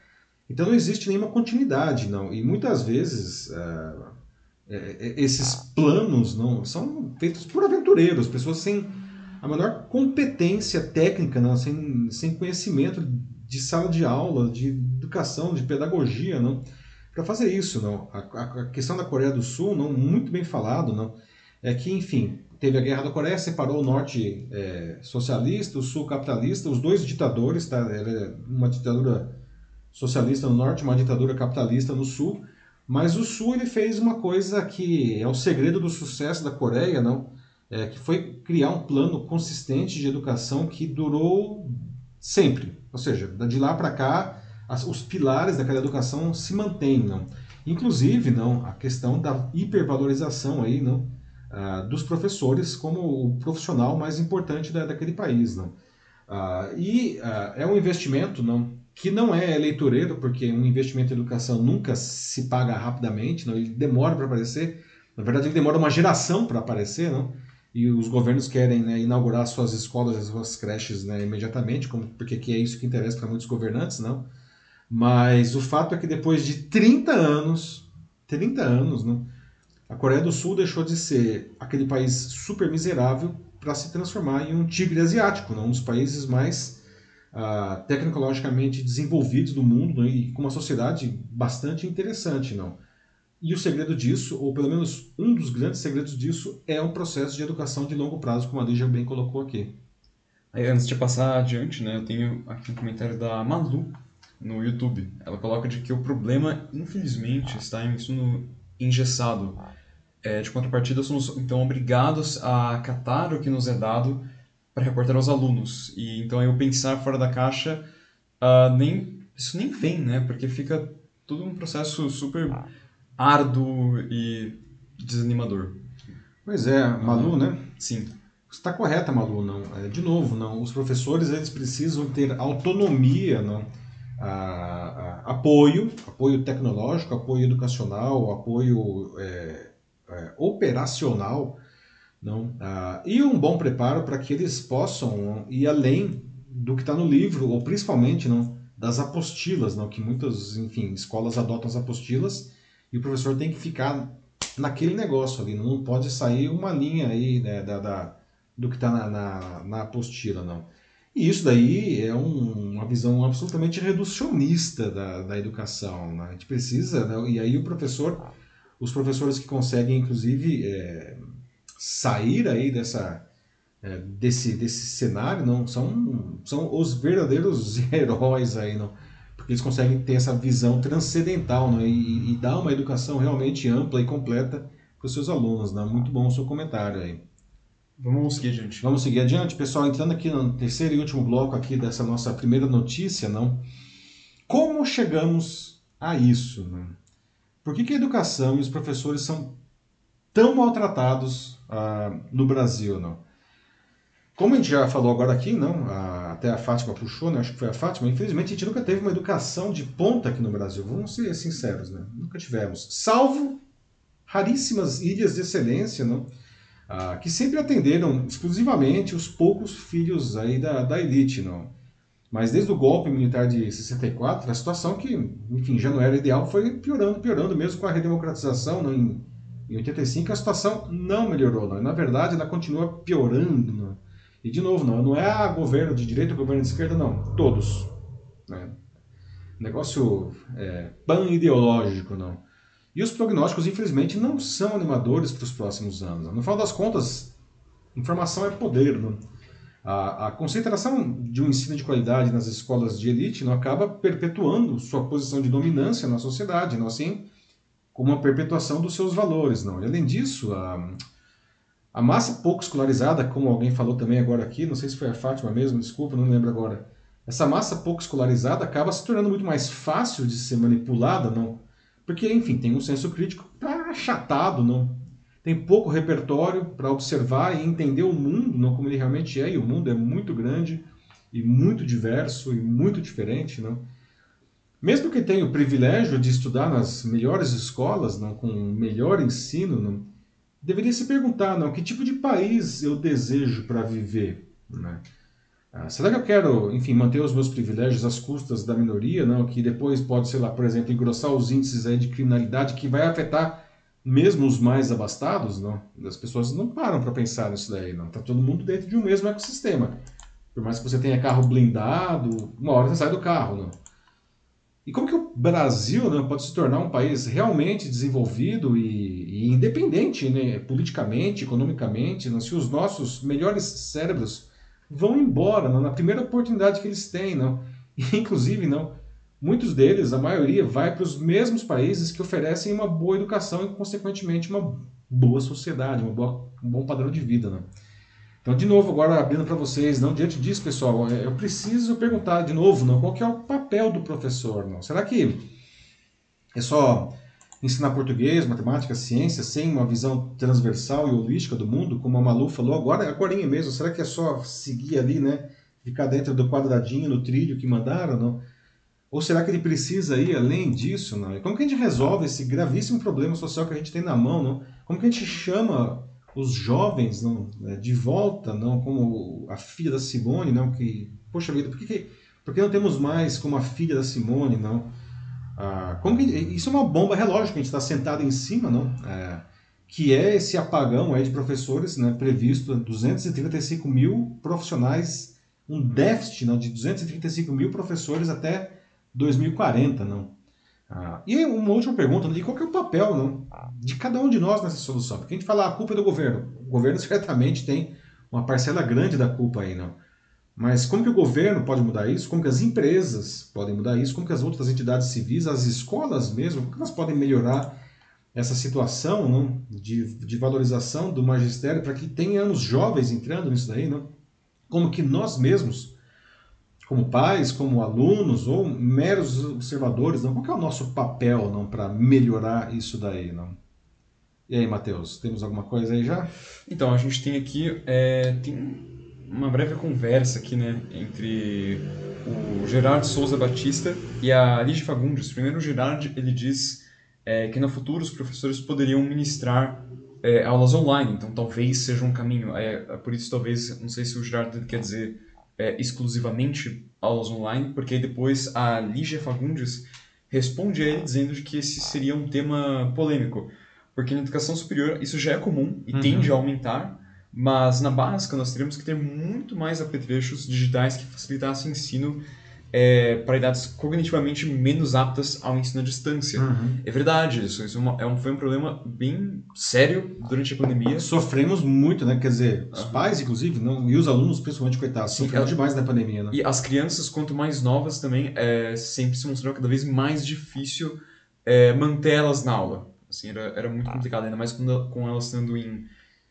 Então não existe nenhuma continuidade, não. E muitas vezes é, é, esses planos não são feitos por aventureiros, pessoas sem a menor competência técnica, não, sem, sem conhecimento de sala de aula, de educação, de pedagogia, não para fazer isso. Não. A, a, questão da Coreia do Sul, não muito bem falado, não, é que, enfim, teve a Guerra da Coreia, separou o norte é, socialista, o sul capitalista, os dois ditadores, tá? Era uma ditadura socialista no norte, uma ditadura capitalista no sul, mas o sul ele fez uma coisa que é o segredo do sucesso da Coreia, não? É, que foi criar um plano consistente de educação que durou sempre. Ou seja, de lá para cá, as, os pilares daquela educação se mantêm, não? Inclusive, não, a questão da hipervalorização aí, não, ah, dos professores como o profissional mais importante da, daquele país, não? Ah, e ah, é um investimento, não, que não é eleitoreiro, porque um investimento em educação nunca se paga rapidamente, não, ele demora para aparecer. Na verdade, ele demora uma geração para aparecer, não? E os governos querem né, inaugurar suas escolas, suas creches né, imediatamente, como, porque é isso que interessa para muitos governantes, não? Mas o fato é que depois de 30 anos, 30 anos, né, a Coreia do Sul deixou de ser aquele país super miserável para se transformar em um tigre asiático, né, um dos países mais uh, tecnologicamente desenvolvidos do mundo né, e com uma sociedade bastante interessante. Não? E o segredo disso, ou pelo menos um dos grandes segredos disso, é um processo de educação de longo prazo, como a Lígia bem colocou aqui. Aí, antes de passar adiante, né, eu tenho aqui um comentário da Malu, no YouTube. Ela coloca de que o problema, infelizmente, está em ensino engessado. É, de contrapartida, somos então obrigados a acatar o que nos é dado para reportar aos alunos. E então eu pensar fora da caixa, uh, nem isso nem vem, né? Porque fica tudo um processo super árduo e desanimador. Pois é, Malu, né? Sim. Está correta, Malu, não. É, de novo, não. Os professores eles precisam ter autonomia, não a, a, apoio, apoio tecnológico, apoio educacional, apoio é, é, operacional, não, ah, e um bom preparo para que eles possam ir além do que está no livro, ou principalmente não, das apostilas, não, que muitas, enfim, escolas adotam as apostilas e o professor tem que ficar naquele negócio ali, não pode sair uma linha aí né, da, da, do que está na, na, na apostila, não. E isso daí é um, uma visão absolutamente reducionista da, da educação. Né? A gente precisa, né? e aí o professor, os professores que conseguem, inclusive, é, sair aí dessa, é, desse, desse cenário, não são, são os verdadeiros heróis aí, não? porque eles conseguem ter essa visão transcendental não? E, e dar uma educação realmente ampla e completa para os seus alunos. Né? Muito bom o seu comentário aí. Vamos seguir adiante. Vamos seguir adiante, pessoal. Entrando aqui no terceiro e último bloco aqui dessa nossa primeira notícia, não? Como chegamos a isso, né? Por que, que a educação e os professores são tão maltratados ah, no Brasil, não? Como a gente já falou agora aqui, não? A, até a Fátima puxou, né? Acho que foi a Fátima. Infelizmente, a gente nunca teve uma educação de ponta aqui no Brasil. Vamos ser sinceros, né? Nunca tivemos. Salvo raríssimas ilhas de excelência, não? ah, que sempre atenderam exclusivamente os poucos filhos aí da, da elite, não. Mas desde o golpe militar de 64, a situação que, enfim, já não era ideal, foi piorando, piorando, mesmo com a redemocratização não, em, em 85, a situação não melhorou. Não. Na verdade, ela continua piorando. Não. E, de novo, não, não é a governo de direita ou governo de esquerda, não. Todos. Né? Negócio é, pan-ideológico, não. E os prognósticos, infelizmente, não são animadores para os próximos anos. No final das contas, informação é poder. Né? A, a, concentração de um ensino de qualidade nas escolas de elite não acaba perpetuando sua posição de dominância na sociedade. Não? Assim, como a perpetuação dos seus valores, não. E, além disso, a, a massa pouco escolarizada, como alguém falou também agora aqui, não sei se foi a Fátima mesmo, desculpa, não lembro agora. Essa massa pouco escolarizada acaba se tornando muito mais fácil de ser manipulada, não? Porque, enfim, tem um senso crítico tá achatado, não? Tem pouco repertório para observar e entender o mundo, não como ele realmente é, e o mundo é muito grande e muito diverso e muito diferente, não? Mesmo que tenha o privilégio de estudar nas melhores escolas, não, com melhor ensino, não, deveria se perguntar, não, que tipo de país eu desejo para viver, né? Ah, será que eu quero, enfim, manter os meus privilégios às custas da minoria, não? Que depois pode, sei lá, por exemplo, engrossar os índices aí de criminalidade que vai afetar mesmo os mais abastados, não? As pessoas não param para pensar nisso daí, não. Tá todo mundo dentro de um mesmo ecossistema. Por mais que você tenha carro blindado, uma hora você sai do carro, não? E como que o Brasil né, pode se tornar um país realmente desenvolvido e, e independente né, politicamente, economicamente, não, se os nossos melhores cérebros vão embora não, na primeira oportunidade que eles têm? Não? E, inclusive, não, muitos deles, a maioria, vai para os mesmos países que oferecem uma boa educação e, consequentemente, uma boa sociedade, uma boa, um bom padrão de vida. Não? Então, de novo, agora abrindo para vocês, não diante disso, pessoal, é, eu preciso perguntar de novo, não, qual que é o papel do professor? Não? Será que é só ensinar português, matemática, ciência, sem uma visão transversal e holística do mundo, como a Malu falou agora, agora mesmo, será que é só seguir ali, né, ficar dentro do quadradinho, no trilho que mandaram, não? Ou será que ele precisa ir além disso, não? E como que a gente resolve esse gravíssimo problema social que a gente tem na mão, não? Como que a gente chama os jovens não, né, de volta, não como a filha da Simone, não que poxa vida, por que, que, por que não temos mais como a filha da Simone, não? Ah, como que, isso é uma bomba relógio que a gente está sentado em cima, não? É, que é esse apagão aí de professores, né, previsto 235 mil profissionais, um déficit não, de 235 mil professores até 2040, não? Ah, e uma última pergunta, qual é o papel não, de cada um de nós nessa solução? Porque a gente fala ah, a culpa é do governo. O governo certamente tem uma parcela grande da culpa aí, não. Mas como que o governo pode mudar isso? Como que as empresas podem mudar isso? Como que as outras entidades civis, as escolas mesmo, como que elas podem melhorar essa situação não, de, de valorização do magistério para que tenhamos jovens entrando nisso daí, não? Como que nós mesmos como pais, como alunos ou meros observadores, não? Qual é o nosso papel, não, para melhorar isso daí, não? E aí, Matheus, temos alguma coisa aí já? Então, a gente tem aqui é, tem uma breve conversa aqui, né, entre o Gerard Souza Batista e a Lígia Fagundes. Primeiro, o Gerard, ele diz é, que no futuro os professores poderiam ministrar é, aulas online, então talvez seja um caminho. É, é por isso, talvez, não sei se o Gerard quer dizer é, exclusivamente aulas online, porque depois a Lígia Fagundes responde a ele dizendo que esse seria um tema polêmico, porque na educação superior isso já é comum e uhum. tende a aumentar, mas na básica nós teríamos que ter muito mais apetrechos digitais que facilitassem o ensino é, para idades cognitivamente menos aptas ao ensino à distância. Uhum. É verdade isso. Isso é, uma, é um, foi um problema bem sério durante a pandemia. Sofremos muito, né? Quer dizer, os uhum. pais, inclusive, não, e os alunos, principalmente, coitados, Sim, sofreram demais na pandemia. Né? E as crianças, quanto mais novas também, é, sempre se mostrou cada vez mais difícil é, manter elas na aula. Assim, era, era muito complicado, ainda mais com, com elas estando em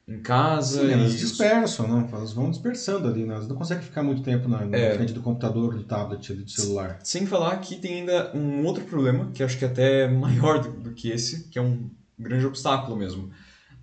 em casa. Sim, elas dispersam, não? Elas vão dispersando ali, né? Elas não conseguem ficar muito tempo na, na é, frente do computador, do tablet, do celular. Sem falar que tem ainda um outro problema, que acho que é até maior do, do que esse, que é um grande obstáculo mesmo.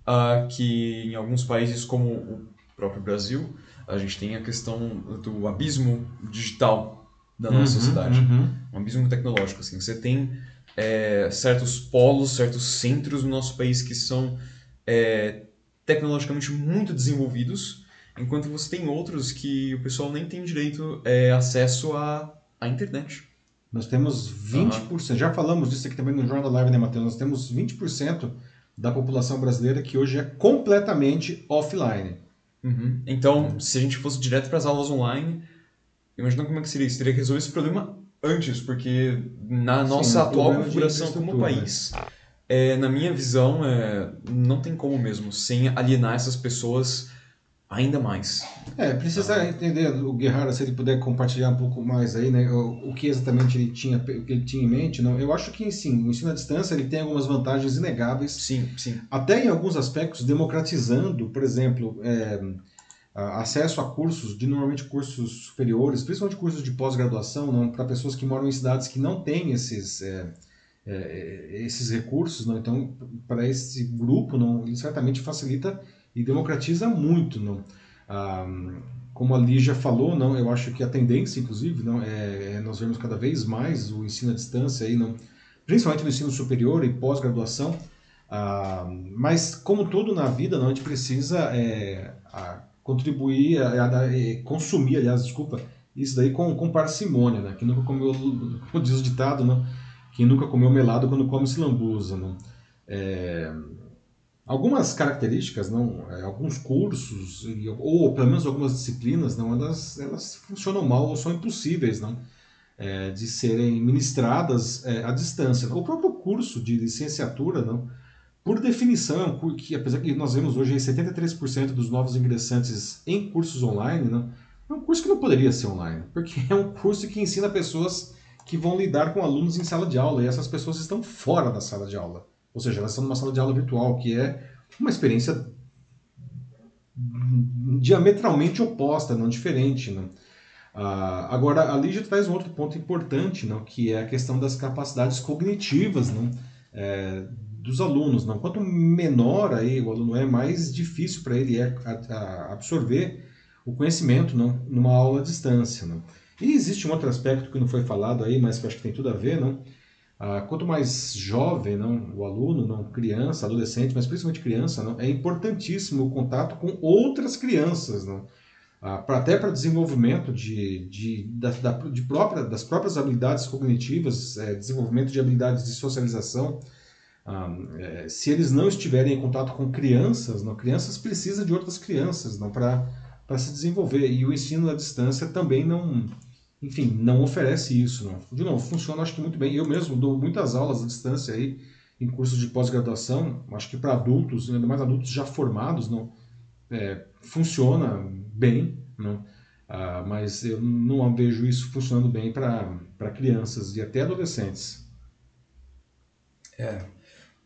Uh, que em alguns países, como o próprio Brasil, a gente tem a questão do abismo digital da nossa uhum, sociedade. Uhum. Um abismo tecnológico, assim. Você tem é, certos polos, certos centros no nosso país que são é, tecnologicamente muito desenvolvidos, enquanto você tem outros que o pessoal nem tem direito é, acesso à, à internet. Nós temos 20%, uhum. já falamos disso aqui também no Jornal da Live, né, Matheus? Nós temos 20% da população brasileira que hoje é completamente offline. Uhum. Então, se a gente fosse direto para as aulas online, imagina como é que seria isso. Teria que resolver esse problema antes, porque na nossa Sim, atual configuração como país, né? É, na minha visão, é, não tem como mesmo, sem alienar essas pessoas ainda mais. É, precisa ah. entender o Guerrara, se ele puder compartilhar um pouco mais aí, né, o, o, que exatamente ele tinha, o que ele tinha em mente, não? Eu acho que sim, o ensino à distância ele tem algumas vantagens inegáveis. Sim, sim. Até em alguns aspectos democratizando, por exemplo, é, acesso a cursos, de normalmente cursos superiores, principalmente cursos de pós-graduação, não, para pessoas que moram em cidades que não têm esses é, é, esses recursos, não? Então, para esse grupo, não, ele certamente facilita e democratiza muito, não? Ah, como a Lígia falou, não, eu acho que a tendência, inclusive, não é, é nós vemos cada vez mais o ensino à distância aí, não, principalmente no ensino superior e pós-graduação. Ah, mas como tudo na vida, não, a gente precisa é, a contribuir, a, a, a, consumir, aliás, desculpa, isso daí com, com parcimônia, né? Que nunca comeu, como diz o ditado, não? Quem nunca comeu melado quando come se lambuza, não? É, Algumas características, não, é, alguns cursos, ou pelo menos algumas disciplinas, não, elas, elas funcionam mal ou são impossíveis não, é, de serem ministradas é, à distância. O próprio curso de licenciatura, não, por definição, é que, apesar que nós vemos hoje 73% dos novos ingressantes em cursos online, não, é um curso que não poderia ser online, porque é um curso que ensina pessoas que vão lidar com alunos em sala de aula, e essas pessoas estão fora da sala de aula. Ou seja, elas estão numa sala de aula virtual, que é uma experiência diametralmente oposta, não diferente. Né? Ah, agora, a Lígia traz um outro ponto importante, não, que é a questão das capacidades cognitivas não, é, dos alunos. Não. Quanto menor aí o aluno é, mais difícil para ele é absorver o conhecimento não, numa aula à distância. Não. E existe um outro aspecto que não foi falado aí, mas que acho que tem tudo a ver, não? Ah, quanto mais jovem não, o aluno, não criança, adolescente, mas principalmente criança, não, é importantíssimo o contato com outras crianças, não, ah, pra, até para desenvolvimento de, de, da, da, de própria, das próprias habilidades cognitivas, é, desenvolvimento de habilidades de socialização. É, se eles não estiverem em contato com crianças, não, crianças precisam de outras crianças não, para se desenvolver. E o ensino à distância também não enfim, não oferece isso. Não. De novo, funciona acho que muito bem. Eu mesmo dou muitas aulas à distância aí, em cursos de pós-graduação, acho que para adultos, ainda mais adultos já formados, não, é, funciona bem, não, ah, mas eu não vejo isso funcionando bem para crianças e até adolescentes. É.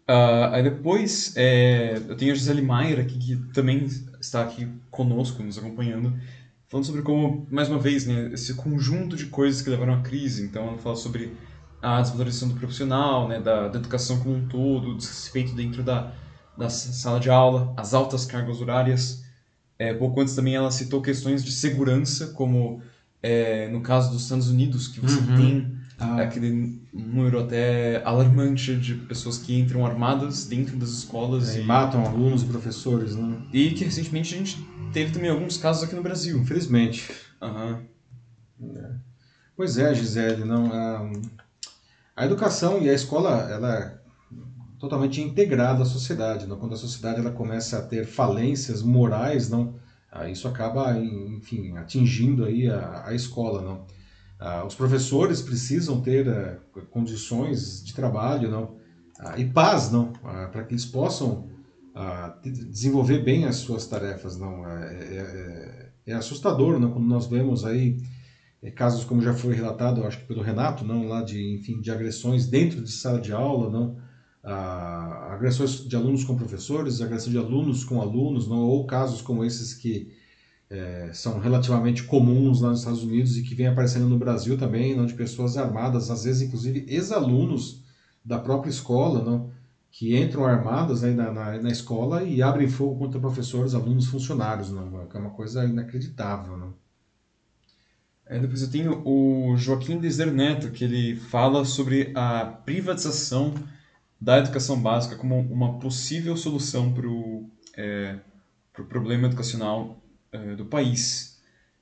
Uh, aí depois, é, eu tenho a Gisele Maier aqui, que também está aqui conosco, nos acompanhando, falando sobre como, mais uma vez, né, esse conjunto de coisas que levaram à crise. Então, ela fala sobre a desvalorização do profissional, né, da, da educação como um todo, o desrespeito dentro da, da sala de aula, as altas cargas horárias. É, pouco antes também ela citou questões de segurança, como é, no caso dos Estados Unidos, que você uhum. tem ah. aquele número até alarmante de pessoas que entram armadas dentro das escolas é, e matam alunos e professores, né? E que recentemente a gente teve também alguns casos aqui no Brasil. Infelizmente. Uhum. É. Pois é, Gisele, não, a, a, educação e a escola, ela é totalmente integrada à sociedade. Não? Quando a sociedade ela começa a ter falências morais, não, isso acaba, enfim, atingindo aí a, a escola, não. Ah, os professores precisam ter ah, condições de trabalho, não, ah, e paz, não, para que eles possam desenvolver bem as suas tarefas. Não? É, é, é, é assustador, não? Quando nós vemos aí é, casos como já foi relatado, acho que pelo Renato, não, lá de enfim de agressões dentro de sala de aula, não, agressões de alunos com professores, agressão de alunos com alunos, não, ou casos como esses que é, são relativamente comuns lá nos Estados Unidos e que vem aparecendo no Brasil também, não, de pessoas armadas, às vezes inclusive ex-alunos da própria escola, não, que entram armadas na, na, na, escola e abrem fogo contra professores, alunos, funcionários, não, que é uma coisa inacreditável. Não. É, depois eu tenho o Joaquim Deser Neto, que ele fala sobre a privatização da educação básica como uma possível solução para o é, pro problema educacional é, do país.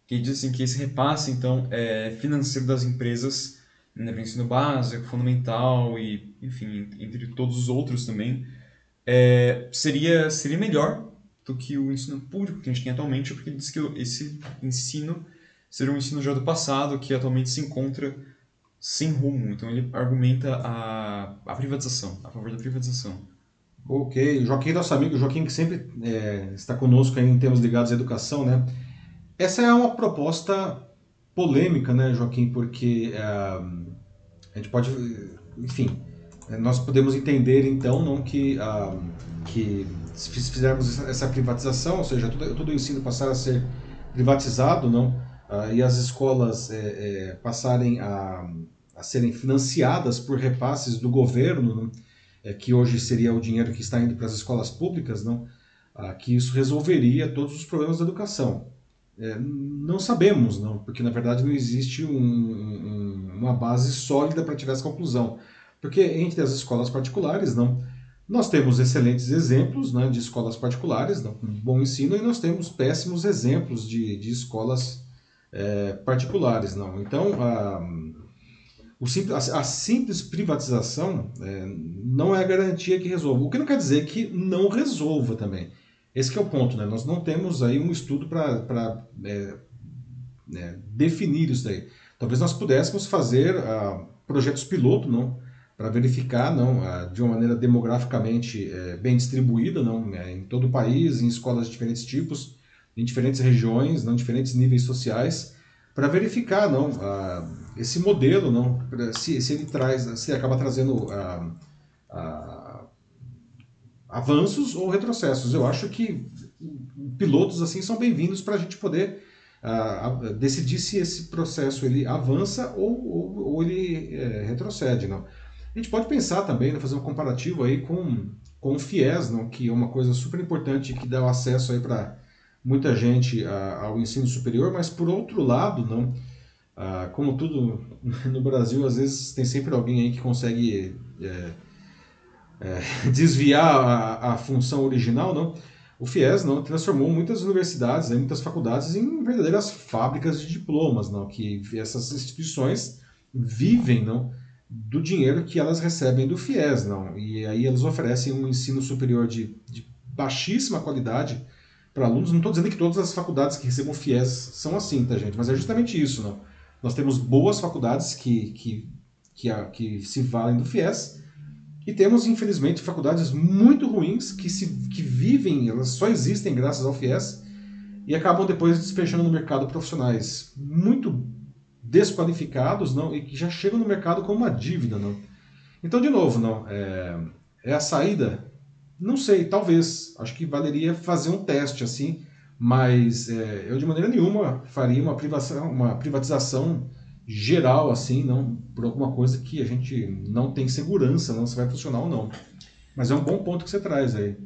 Que diz assim, que esse repasse então é, financeiro das empresas né, para ensino básico, fundamental e, enfim, entre todos os outros também, é, seria, seria melhor do que o ensino público que a gente tem atualmente, porque ele diz que esse ensino seria um ensino já do passado, que atualmente se encontra sem rumo. Então ele argumenta a, a privatização, a favor da privatização. Ok, Joaquim, nosso amigo Joaquim, que sempre é, está conosco em termos ligados à educação, né? Essa é uma proposta polêmica, né, Joaquim? Porque é, a gente pode, enfim, nós podemos entender então não que, uh, que se fizermos essa privatização, ou seja, todo, todo o ensino passar a ser privatizado, não, uh, e as escolas é, é, passarem a, a serem financiadas por repasses do governo, não, é, que hoje seria o dinheiro que está indo para as escolas públicas, não, ah, que isso resolveria todos os problemas da educação. É, não sabemos, não, porque na verdade não existe um, um, uma base sólida para tirar essa conclusão. Porque entre as escolas particulares, não, nós temos excelentes exemplos né, de escolas particulares, não, com bom ensino, e nós temos péssimos exemplos de, de escolas é, particulares. Não. Então, a, simples, a, a simples privatização é, não é a garantia que resolva. O que não quer dizer que não resolva também. Esse é o ponto, né? Nós não temos aí um estudo para é, é, definir isso daí. Talvez nós pudéssemos fazer uh, projetos piloto, não? Para verificar, não? Uh, de uma maneira demograficamente uh, bem distribuída, não? É, em todo o país, em escolas de diferentes tipos, em diferentes regiões, não? diferentes níveis sociais, para verificar, não? Esse modelo, não, se, se ele traz, se ele acaba trazendo ah, ah, avanços ou retrocessos. Eu acho que pilotos assim são bem-vindos para a gente poder ah, decidir se esse processo ele avança ou, ou, ou ele é, retrocede, não. A gente pode pensar também, né, fazer um comparativo aí com, com o FIES, não, que é uma coisa super importante que dá acesso aí para muita gente ao ensino superior, mas por outro lado, não, ah, como tudo no Brasil, às vezes tem sempre alguém aí que consegue é, é, desviar a, a, função original, não? O FIES não transformou muitas universidades, né, muitas faculdades em verdadeiras fábricas de diplomas, não? Que essas instituições vivem, não? Do dinheiro que elas recebem do FIES, não? E aí elas oferecem um ensino superior de, de baixíssima qualidade para alunos. Não estou dizendo que todas as faculdades que recebam FIES são assim, tá, gente? Mas é justamente isso, não? Nós temos boas faculdades que, que, que, que se valem do FIES e temos, infelizmente, faculdades muito ruins que, se, que vivem, elas só existem graças ao FIES e acabam depois despejando no mercado profissionais muito desqualificados não e que já chegam no mercado com uma dívida não. Então de novo não é, é a saída? Não sei talvez. Acho que valeria fazer um teste assim mas é, eu de maneira nenhuma faria uma privatização, uma privatização geral assim, não por alguma coisa que a gente não tem segurança, não se vai funcionar ou não. Mas é um bom ponto que você traz aí.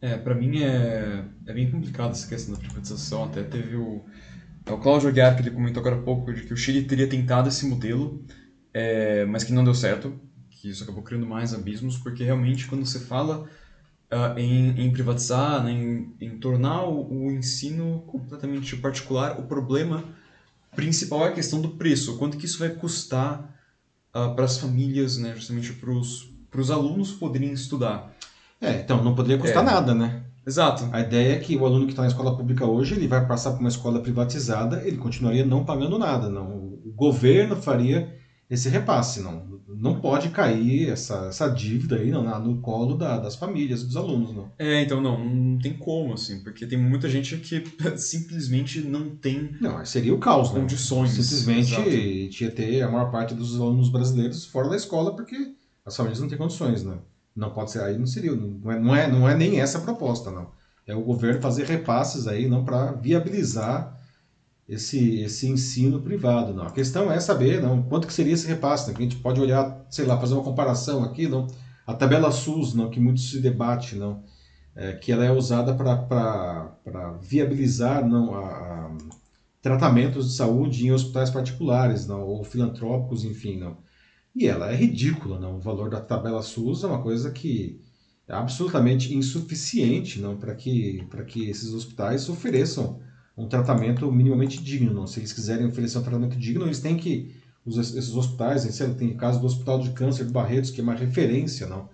É, para mim é, é bem complicado essa questão da privatização. Até teve o, é o Cláudio Aguiar, que ele comentou agora há pouco, de que o Chile teria tentado esse modelo, é, mas que não deu certo, que isso acabou criando mais abismos, porque realmente quando você fala uh, em, em, privatizar, né, em, em, tornar o, o, ensino completamente particular. O problema principal é a questão do preço. Quanto que isso vai custar uh, para as famílias, né, justamente para os alunos poderem estudar. É, então não poderia custar é. nada, né? Exato. A ideia é que o aluno que está na escola pública hoje, ele vai passar para uma escola privatizada, ele continuaria não pagando nada. Não. O governo faria esse repasse. Não, não pode cair essa, essa dívida aí não, no colo da, das famílias, dos alunos. Não. É, então não, não tem como, assim, porque tem muita gente que simplesmente não tem Não, seria o caos, né? condições. Simplesmente tinha ter a maior parte dos alunos brasileiros fora da escola porque as famílias não têm condições, né? Não pode ser aí, não seria, não é, não é, não é nem essa a proposta, não. É o governo fazer repasses aí, não para viabilizar esse, esse ensino privado. Não. A questão é saber não, quanto que seria esse repasse. Né? Que a gente pode olhar, sei lá, fazer uma comparação aqui, não? a tabela SUS, não, que muito se debate, não, é, que ela é usada para viabilizar não, a, a, tratamentos de saúde em hospitais particulares não, ou filantrópicos, enfim. Não. E ela é ridícula. Não? O valor da tabela SUS é uma coisa que é absolutamente insuficiente não, para que, que esses hospitais ofereçam um tratamento minimamente digno. Não? Se eles quiserem oferecer um tratamento digno, eles têm que esses hospitais, tem o caso do Hospital de Câncer de Barretos, que é uma referência, não?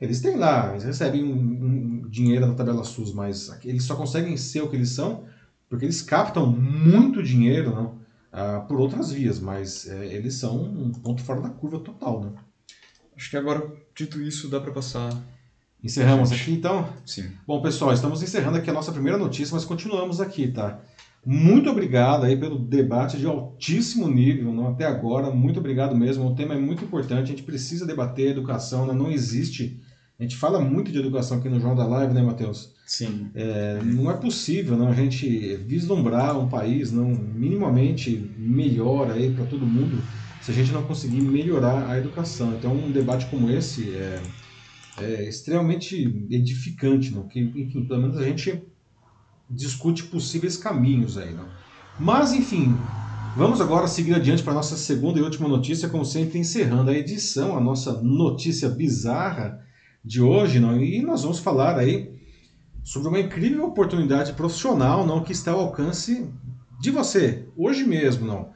Eles têm lá, eles recebem um, um dinheiro da tabela SUS, mas eles só conseguem ser o que eles são porque eles captam muito dinheiro, não? Ah, por outras vias, mas é, eles são um ponto fora da curva total, né? Acho que agora, dito isso, dá para passar Encerramos aqui então? Sim. Bom, pessoal, estamos encerrando aqui a nossa primeira notícia, mas continuamos aqui, tá? Muito obrigado aí pelo debate de altíssimo nível não, até agora. Muito obrigado mesmo. O tema é muito importante. A gente precisa debater educação, né? não existe. A gente fala muito de educação aqui no João da Live, né, Matheus? Sim. É, não é possível não, a gente vislumbrar um país não minimamente melhor aí para todo mundo se a gente não conseguir melhorar a educação. Então, um debate como esse é, é extremamente edificante, não? que, enfim, pelo menos a gente discute possíveis caminhos aí. Não? Mas, enfim, vamos agora seguir adiante para a nossa segunda e última notícia, como sempre, encerrando a edição, a nossa notícia bizarra de hoje. Não? E nós vamos falar aí sobre uma incrível oportunidade profissional não, que está ao alcance de você, hoje mesmo. não.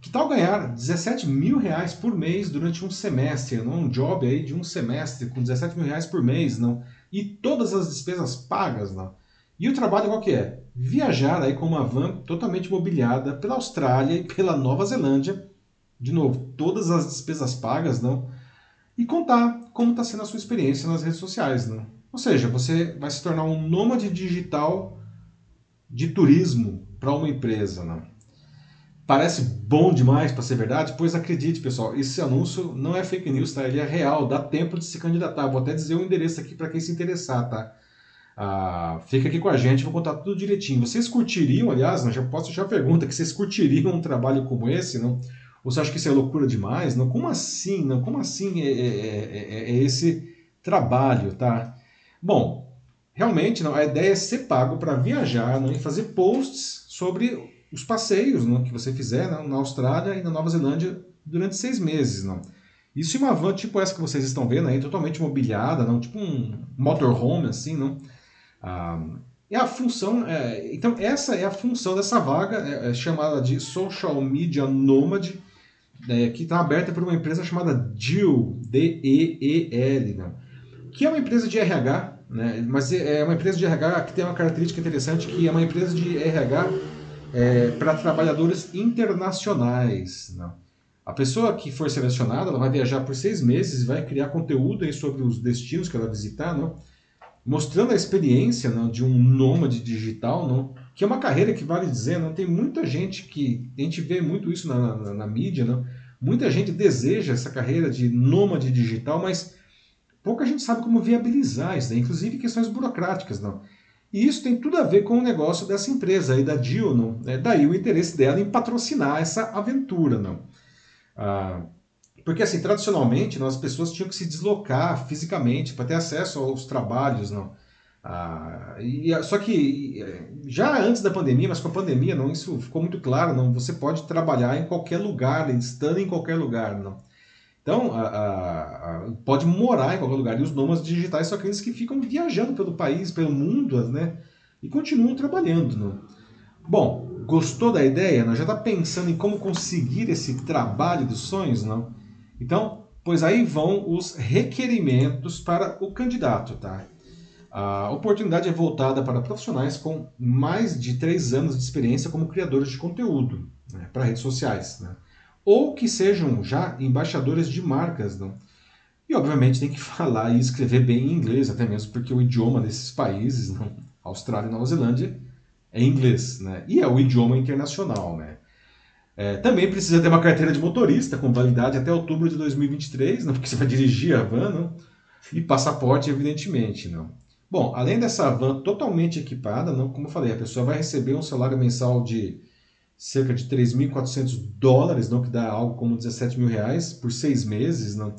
Que tal ganhar 17 mil reais por mês durante um semestre? Não? Um job aí de um semestre com 17 mil reais por mês, não? E todas as despesas pagas, não? E o trabalho qual que é? Viajar aí com uma van totalmente mobiliada pela Austrália e pela Nova Zelândia. De novo, todas as despesas pagas, não? E contar como está sendo a sua experiência nas redes sociais, não? Ou seja, você vai se tornar um nômade digital de turismo para uma empresa, não? Parece bom demais para ser verdade? Pois acredite, pessoal, esse anúncio não é fake news, tá? Ele é real, dá tempo de se candidatar. Vou até dizer o endereço aqui para quem se interessar, tá? Ah, fica aqui com a gente, vou contar tudo direitinho. Vocês curtiriam, aliás, não, já posso deixar a pergunta, que vocês curtiriam um trabalho como esse, não? Ou você acha que isso é loucura demais? Não, como assim? Não, como assim é, é, é, é esse trabalho, tá? Bom, realmente não, a ideia é ser pago para viajar não, e fazer posts sobre os passeios não, que você fizer não, na Austrália e na Nova Zelândia durante seis meses. Não. Isso em uma van tipo essa que vocês estão vendo aí, totalmente mobiliada, não, tipo um motorhome assim, não? Ah, é a função, é, então essa é a função dessa vaga, é, é chamada de Social Media Nomad, é, que está aberta por uma empresa chamada DEAL, D-E-E-L, né? que é uma empresa de RH, né? mas é, é uma empresa de RH que tem uma característica interessante, que é uma empresa de RH é, para trabalhadores internacionais. Né? A pessoa que for selecionada, ela vai viajar por seis meses e vai criar conteúdo aí sobre os destinos que ela visitar, não? mostrando a experiência não, de um nômade digital, não, que é uma carreira que vale dizer, não tem muita gente que a gente vê muito isso na, na, na mídia, não, muita gente deseja essa carreira de nômade digital, mas pouca gente sabe como viabilizar isso, né? inclusive questões burocráticas, não. E isso tem tudo a ver com o negócio dessa empresa aí da Dio, não. É daí o interesse dela em patrocinar essa aventura, não. Ah, porque, assim, tradicionalmente, não, as pessoas tinham que se deslocar fisicamente para ter acesso aos trabalhos, não. Ah, e, só que já antes da pandemia, mas com a pandemia, não, isso ficou muito claro, não. Você pode trabalhar em qualquer lugar, estando em qualquer lugar, não. Então, a, a, a, pode morar em qualquer lugar. E os nômades digitais são aqueles que ficam viajando pelo país, pelo mundo, né? E continuam trabalhando, não. Bom, gostou da ideia? Não? Já está pensando em como conseguir esse trabalho dos sonhos, não? Então, pois aí vão os requerimentos para o candidato, tá? A oportunidade é voltada para profissionais com mais de três anos de experiência como criadores de conteúdo né, para redes sociais, né? Ou que sejam já embaixadores de marcas. Não? E, obviamente, tem que falar e escrever bem em inglês, até mesmo porque o idioma desses países, não? Austrália e Nova Zelândia, é inglês, né? e é o idioma internacional. Né? É, também precisa ter uma carteira de motorista com validade até outubro de 2023, não? porque você vai dirigir a van, não? e passaporte, evidentemente. Não? Bom, além dessa van totalmente equipada, não, como eu falei, a pessoa vai receber um salário mensal de cerca de 3.400 dólares, não que dá algo como 17 mil reais por seis meses, não.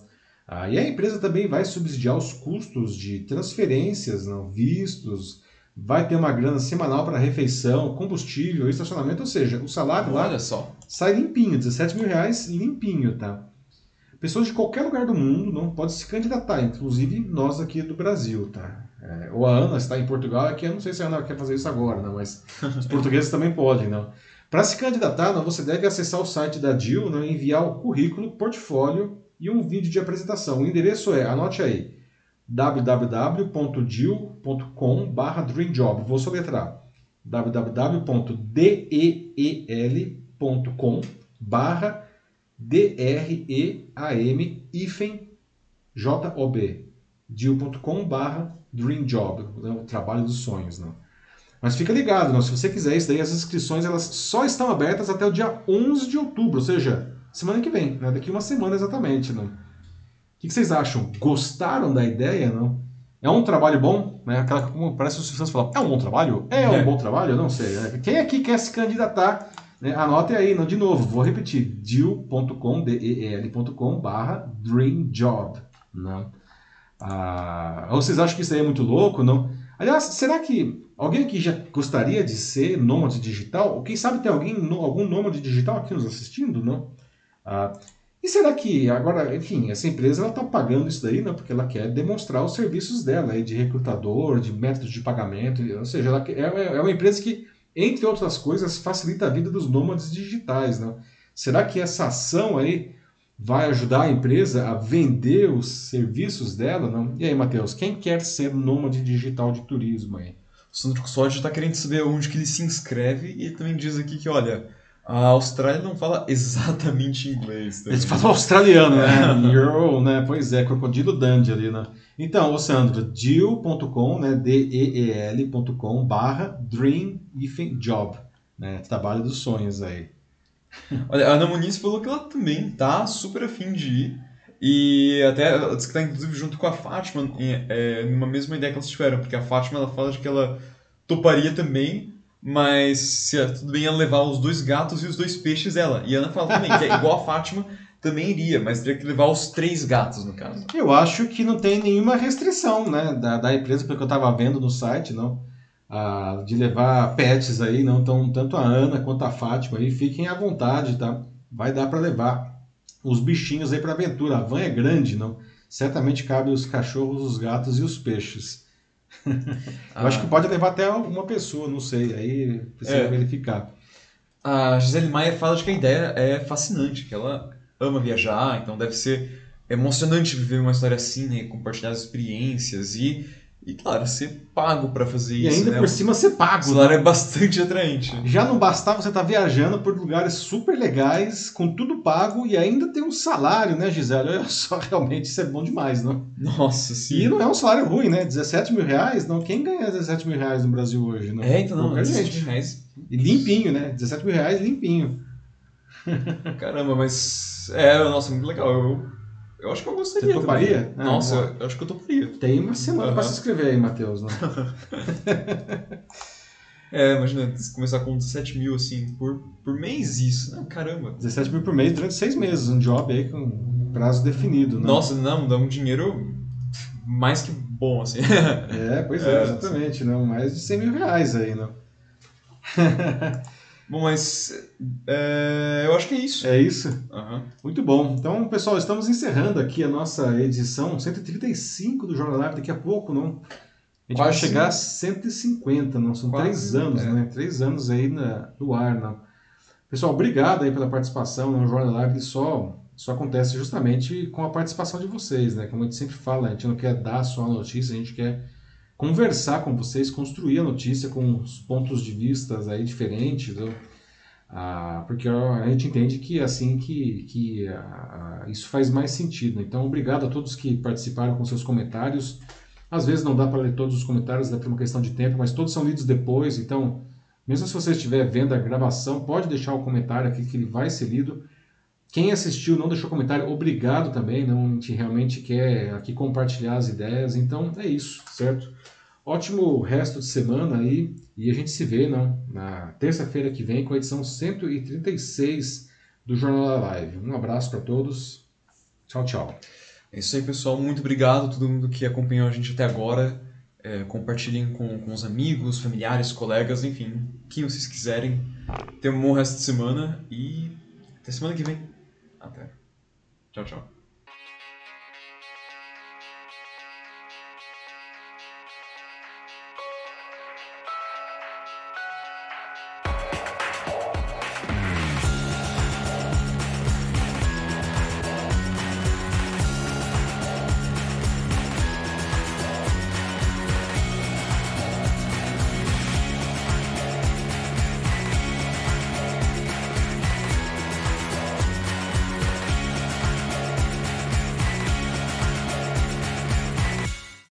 Ah, e a empresa também vai subsidiar os custos de transferências, não, vistos, vai ter uma grana semanal para refeição, combustível, estacionamento, ou seja, o salário Olha lá só. sai limpinho, 17 mil reais limpinho, tá? Pessoas de qualquer lugar do mundo não pode se candidatar, inclusive nós aqui do Brasil, tá? É, ou a Ana está em Portugal, aqui eu não sei se a Ana quer fazer isso agora, não, mas os portugueses também podem, não. Para se candidatar, você deve acessar o site da DIL, não, enviar o currículo, portfólio e um vídeo de apresentação. O endereço é, anote aí, www.dil.com.br dreamjob. Vou soletrar www.deel.com barra D-R-E-A-M J-O-B. né, o trabalho dos sonhos. Né? Mas fica ligado, se você quiser isso daí, as inscrições elas só estão abertas até o dia 11 de outubro, ou seja, semana que vem, né? daqui uma semana exatamente. Né? O que vocês acham? Gostaram da ideia? Não? É um trabalho bom? Né? Aquela, como parece os fãs falam, é um bom trabalho? É um é. bom trabalho? Eu não sei. Né? Quem aqui quer se candidatar? Né? Anote aí, não, de novo, vou repetir, deal.com, D-E-L.com, barra dreamjob. Ah, ou vocês acham que isso aí é muito louco? Não? Aliás, será que alguém aqui já gostaria de ser nômade digital? Ou quem sabe tem alguém, algum nômade digital aqui nos assistindo? Não? Ah, e será que agora, enfim, essa empresa ela está pagando isso daí, não? Porque ela quer demonstrar os serviços dela aí de recrutador, de métodos de pagamento, ou seja, ela é, é uma empresa que, entre outras coisas, facilita a vida dos nômades digitais, não? Será que essa ação aí vai ajudar a empresa a vender os serviços dela, não? E aí, Matheus, quem quer ser nômade digital de turismo aí? O Sandro Custódio está querendo saber onde que ele se inscreve e ele também diz aqui que, olha, a Austrália não fala exatamente inglês. Também. Eles falam australiano, né? Euro, né? Pois é, Crocodilo Dundee ali, né? Então, ô Sandro, deal.com, né? D-E-E-L.com barra dream job, né? Trabalho dos sonhos aí. Olha, a Ana Muniz falou que ela também tá super afim de ir. E até ela disse que tá inclusive junto com a Fátima, em, é, numa mesma ideia que elas tiveram, porque a Fátima ela fala que ela toparia também, mas se tudo bem ela levar os dois gatos e os dois peixes ela. E a Ana fala também que é igual a Fátima, também iria, mas teria que levar os três gatos no caso. Eu acho que não tem nenhuma restrição, né, da, da empresa, porque eu estava vendo no site, não a, de levar pets aí, não tão, tanto a Ana quanto a Fátima aí, fiquem à vontade, tá? Vai dar para levar os bichinhos aí para aventura. A van é grande, não? Certamente cabe os cachorros, os gatos e os peixes. Eu ah. acho que pode levar até uma pessoa, não sei, aí precisa é. verificar. A Gisele Maia fala de que a ideia é fascinante, que ela ama viajar, então deve ser emocionante viver uma história assim, né? compartilhar as experiências e e claro, ser pago para fazer e isso. E ainda né? por cima ser pago. O salário né? é bastante atraente. Já não bastava você estar tá viajando por lugares super legais, com tudo pago, e ainda ter um salário, né, Gisele? Olha só, realmente isso é bom demais, não? Nossa, sim. E não é um salário ruim, né? 17 mil reais, não? Quem ganha 17 mil reais no Brasil hoje? Não? É, então não, Pouca 17 gente. mil reais. E limpinho, né? 17 mil reais limpinho. Caramba, mas. É, nossa, muito legal. Eu eu acho que eu gostaria. Você toparia? Ah, Nossa, eu acho que eu toparia. Tem uma semana uhum. para se inscrever aí, Matheus. Né? é, imagina, começar com 17 mil assim por, por mês isso, né? Caramba. 17 mil por mês durante seis meses, um job aí com prazo definido. Né? Nossa, não, dá um dinheiro mais que bom, assim. é, pois é, é exatamente, né? Mais de 100 mil reais aí, né? Bom, mas é, eu acho que é isso. É isso? Uhum. Muito bom. Então, pessoal, estamos encerrando aqui a nossa edição 135 do Jornal Live daqui a pouco, não? A gente Quase vai chegar a 150, não? São Quase, três anos, é. né? Três anos aí na, no ar, não? Pessoal, obrigado aí pela participação no Jornal Live. Só, só acontece justamente com a participação de vocês, né? Como a gente sempre fala, a gente não quer dar só a notícia, a gente quer conversar com vocês, construir a notícia com os pontos de vista aí diferentes, ah, porque a gente entende que é assim que, que ah, isso faz mais sentido. Então, obrigado a todos que participaram com seus comentários. Às vezes não dá para ler todos os comentários, dá por uma questão de tempo, mas todos são lidos depois. Então, mesmo se você estiver vendo a gravação, pode deixar o comentário aqui que ele vai ser lido. Quem assistiu não deixou comentário, obrigado também. Não, a gente realmente quer aqui compartilhar as ideias. Então é isso, certo? Ótimo resto de semana aí e a gente se vê não, na terça-feira que vem com a edição 136 do Jornal da Live. Um abraço para todos. Tchau, tchau. É isso aí, pessoal. Muito obrigado a todo mundo que acompanhou a gente até agora. É, compartilhem com, com os amigos, familiares, colegas, enfim, quem vocês quiserem. Tenham um bom resto de semana e até semana que vem. Até. Tchau, tchau.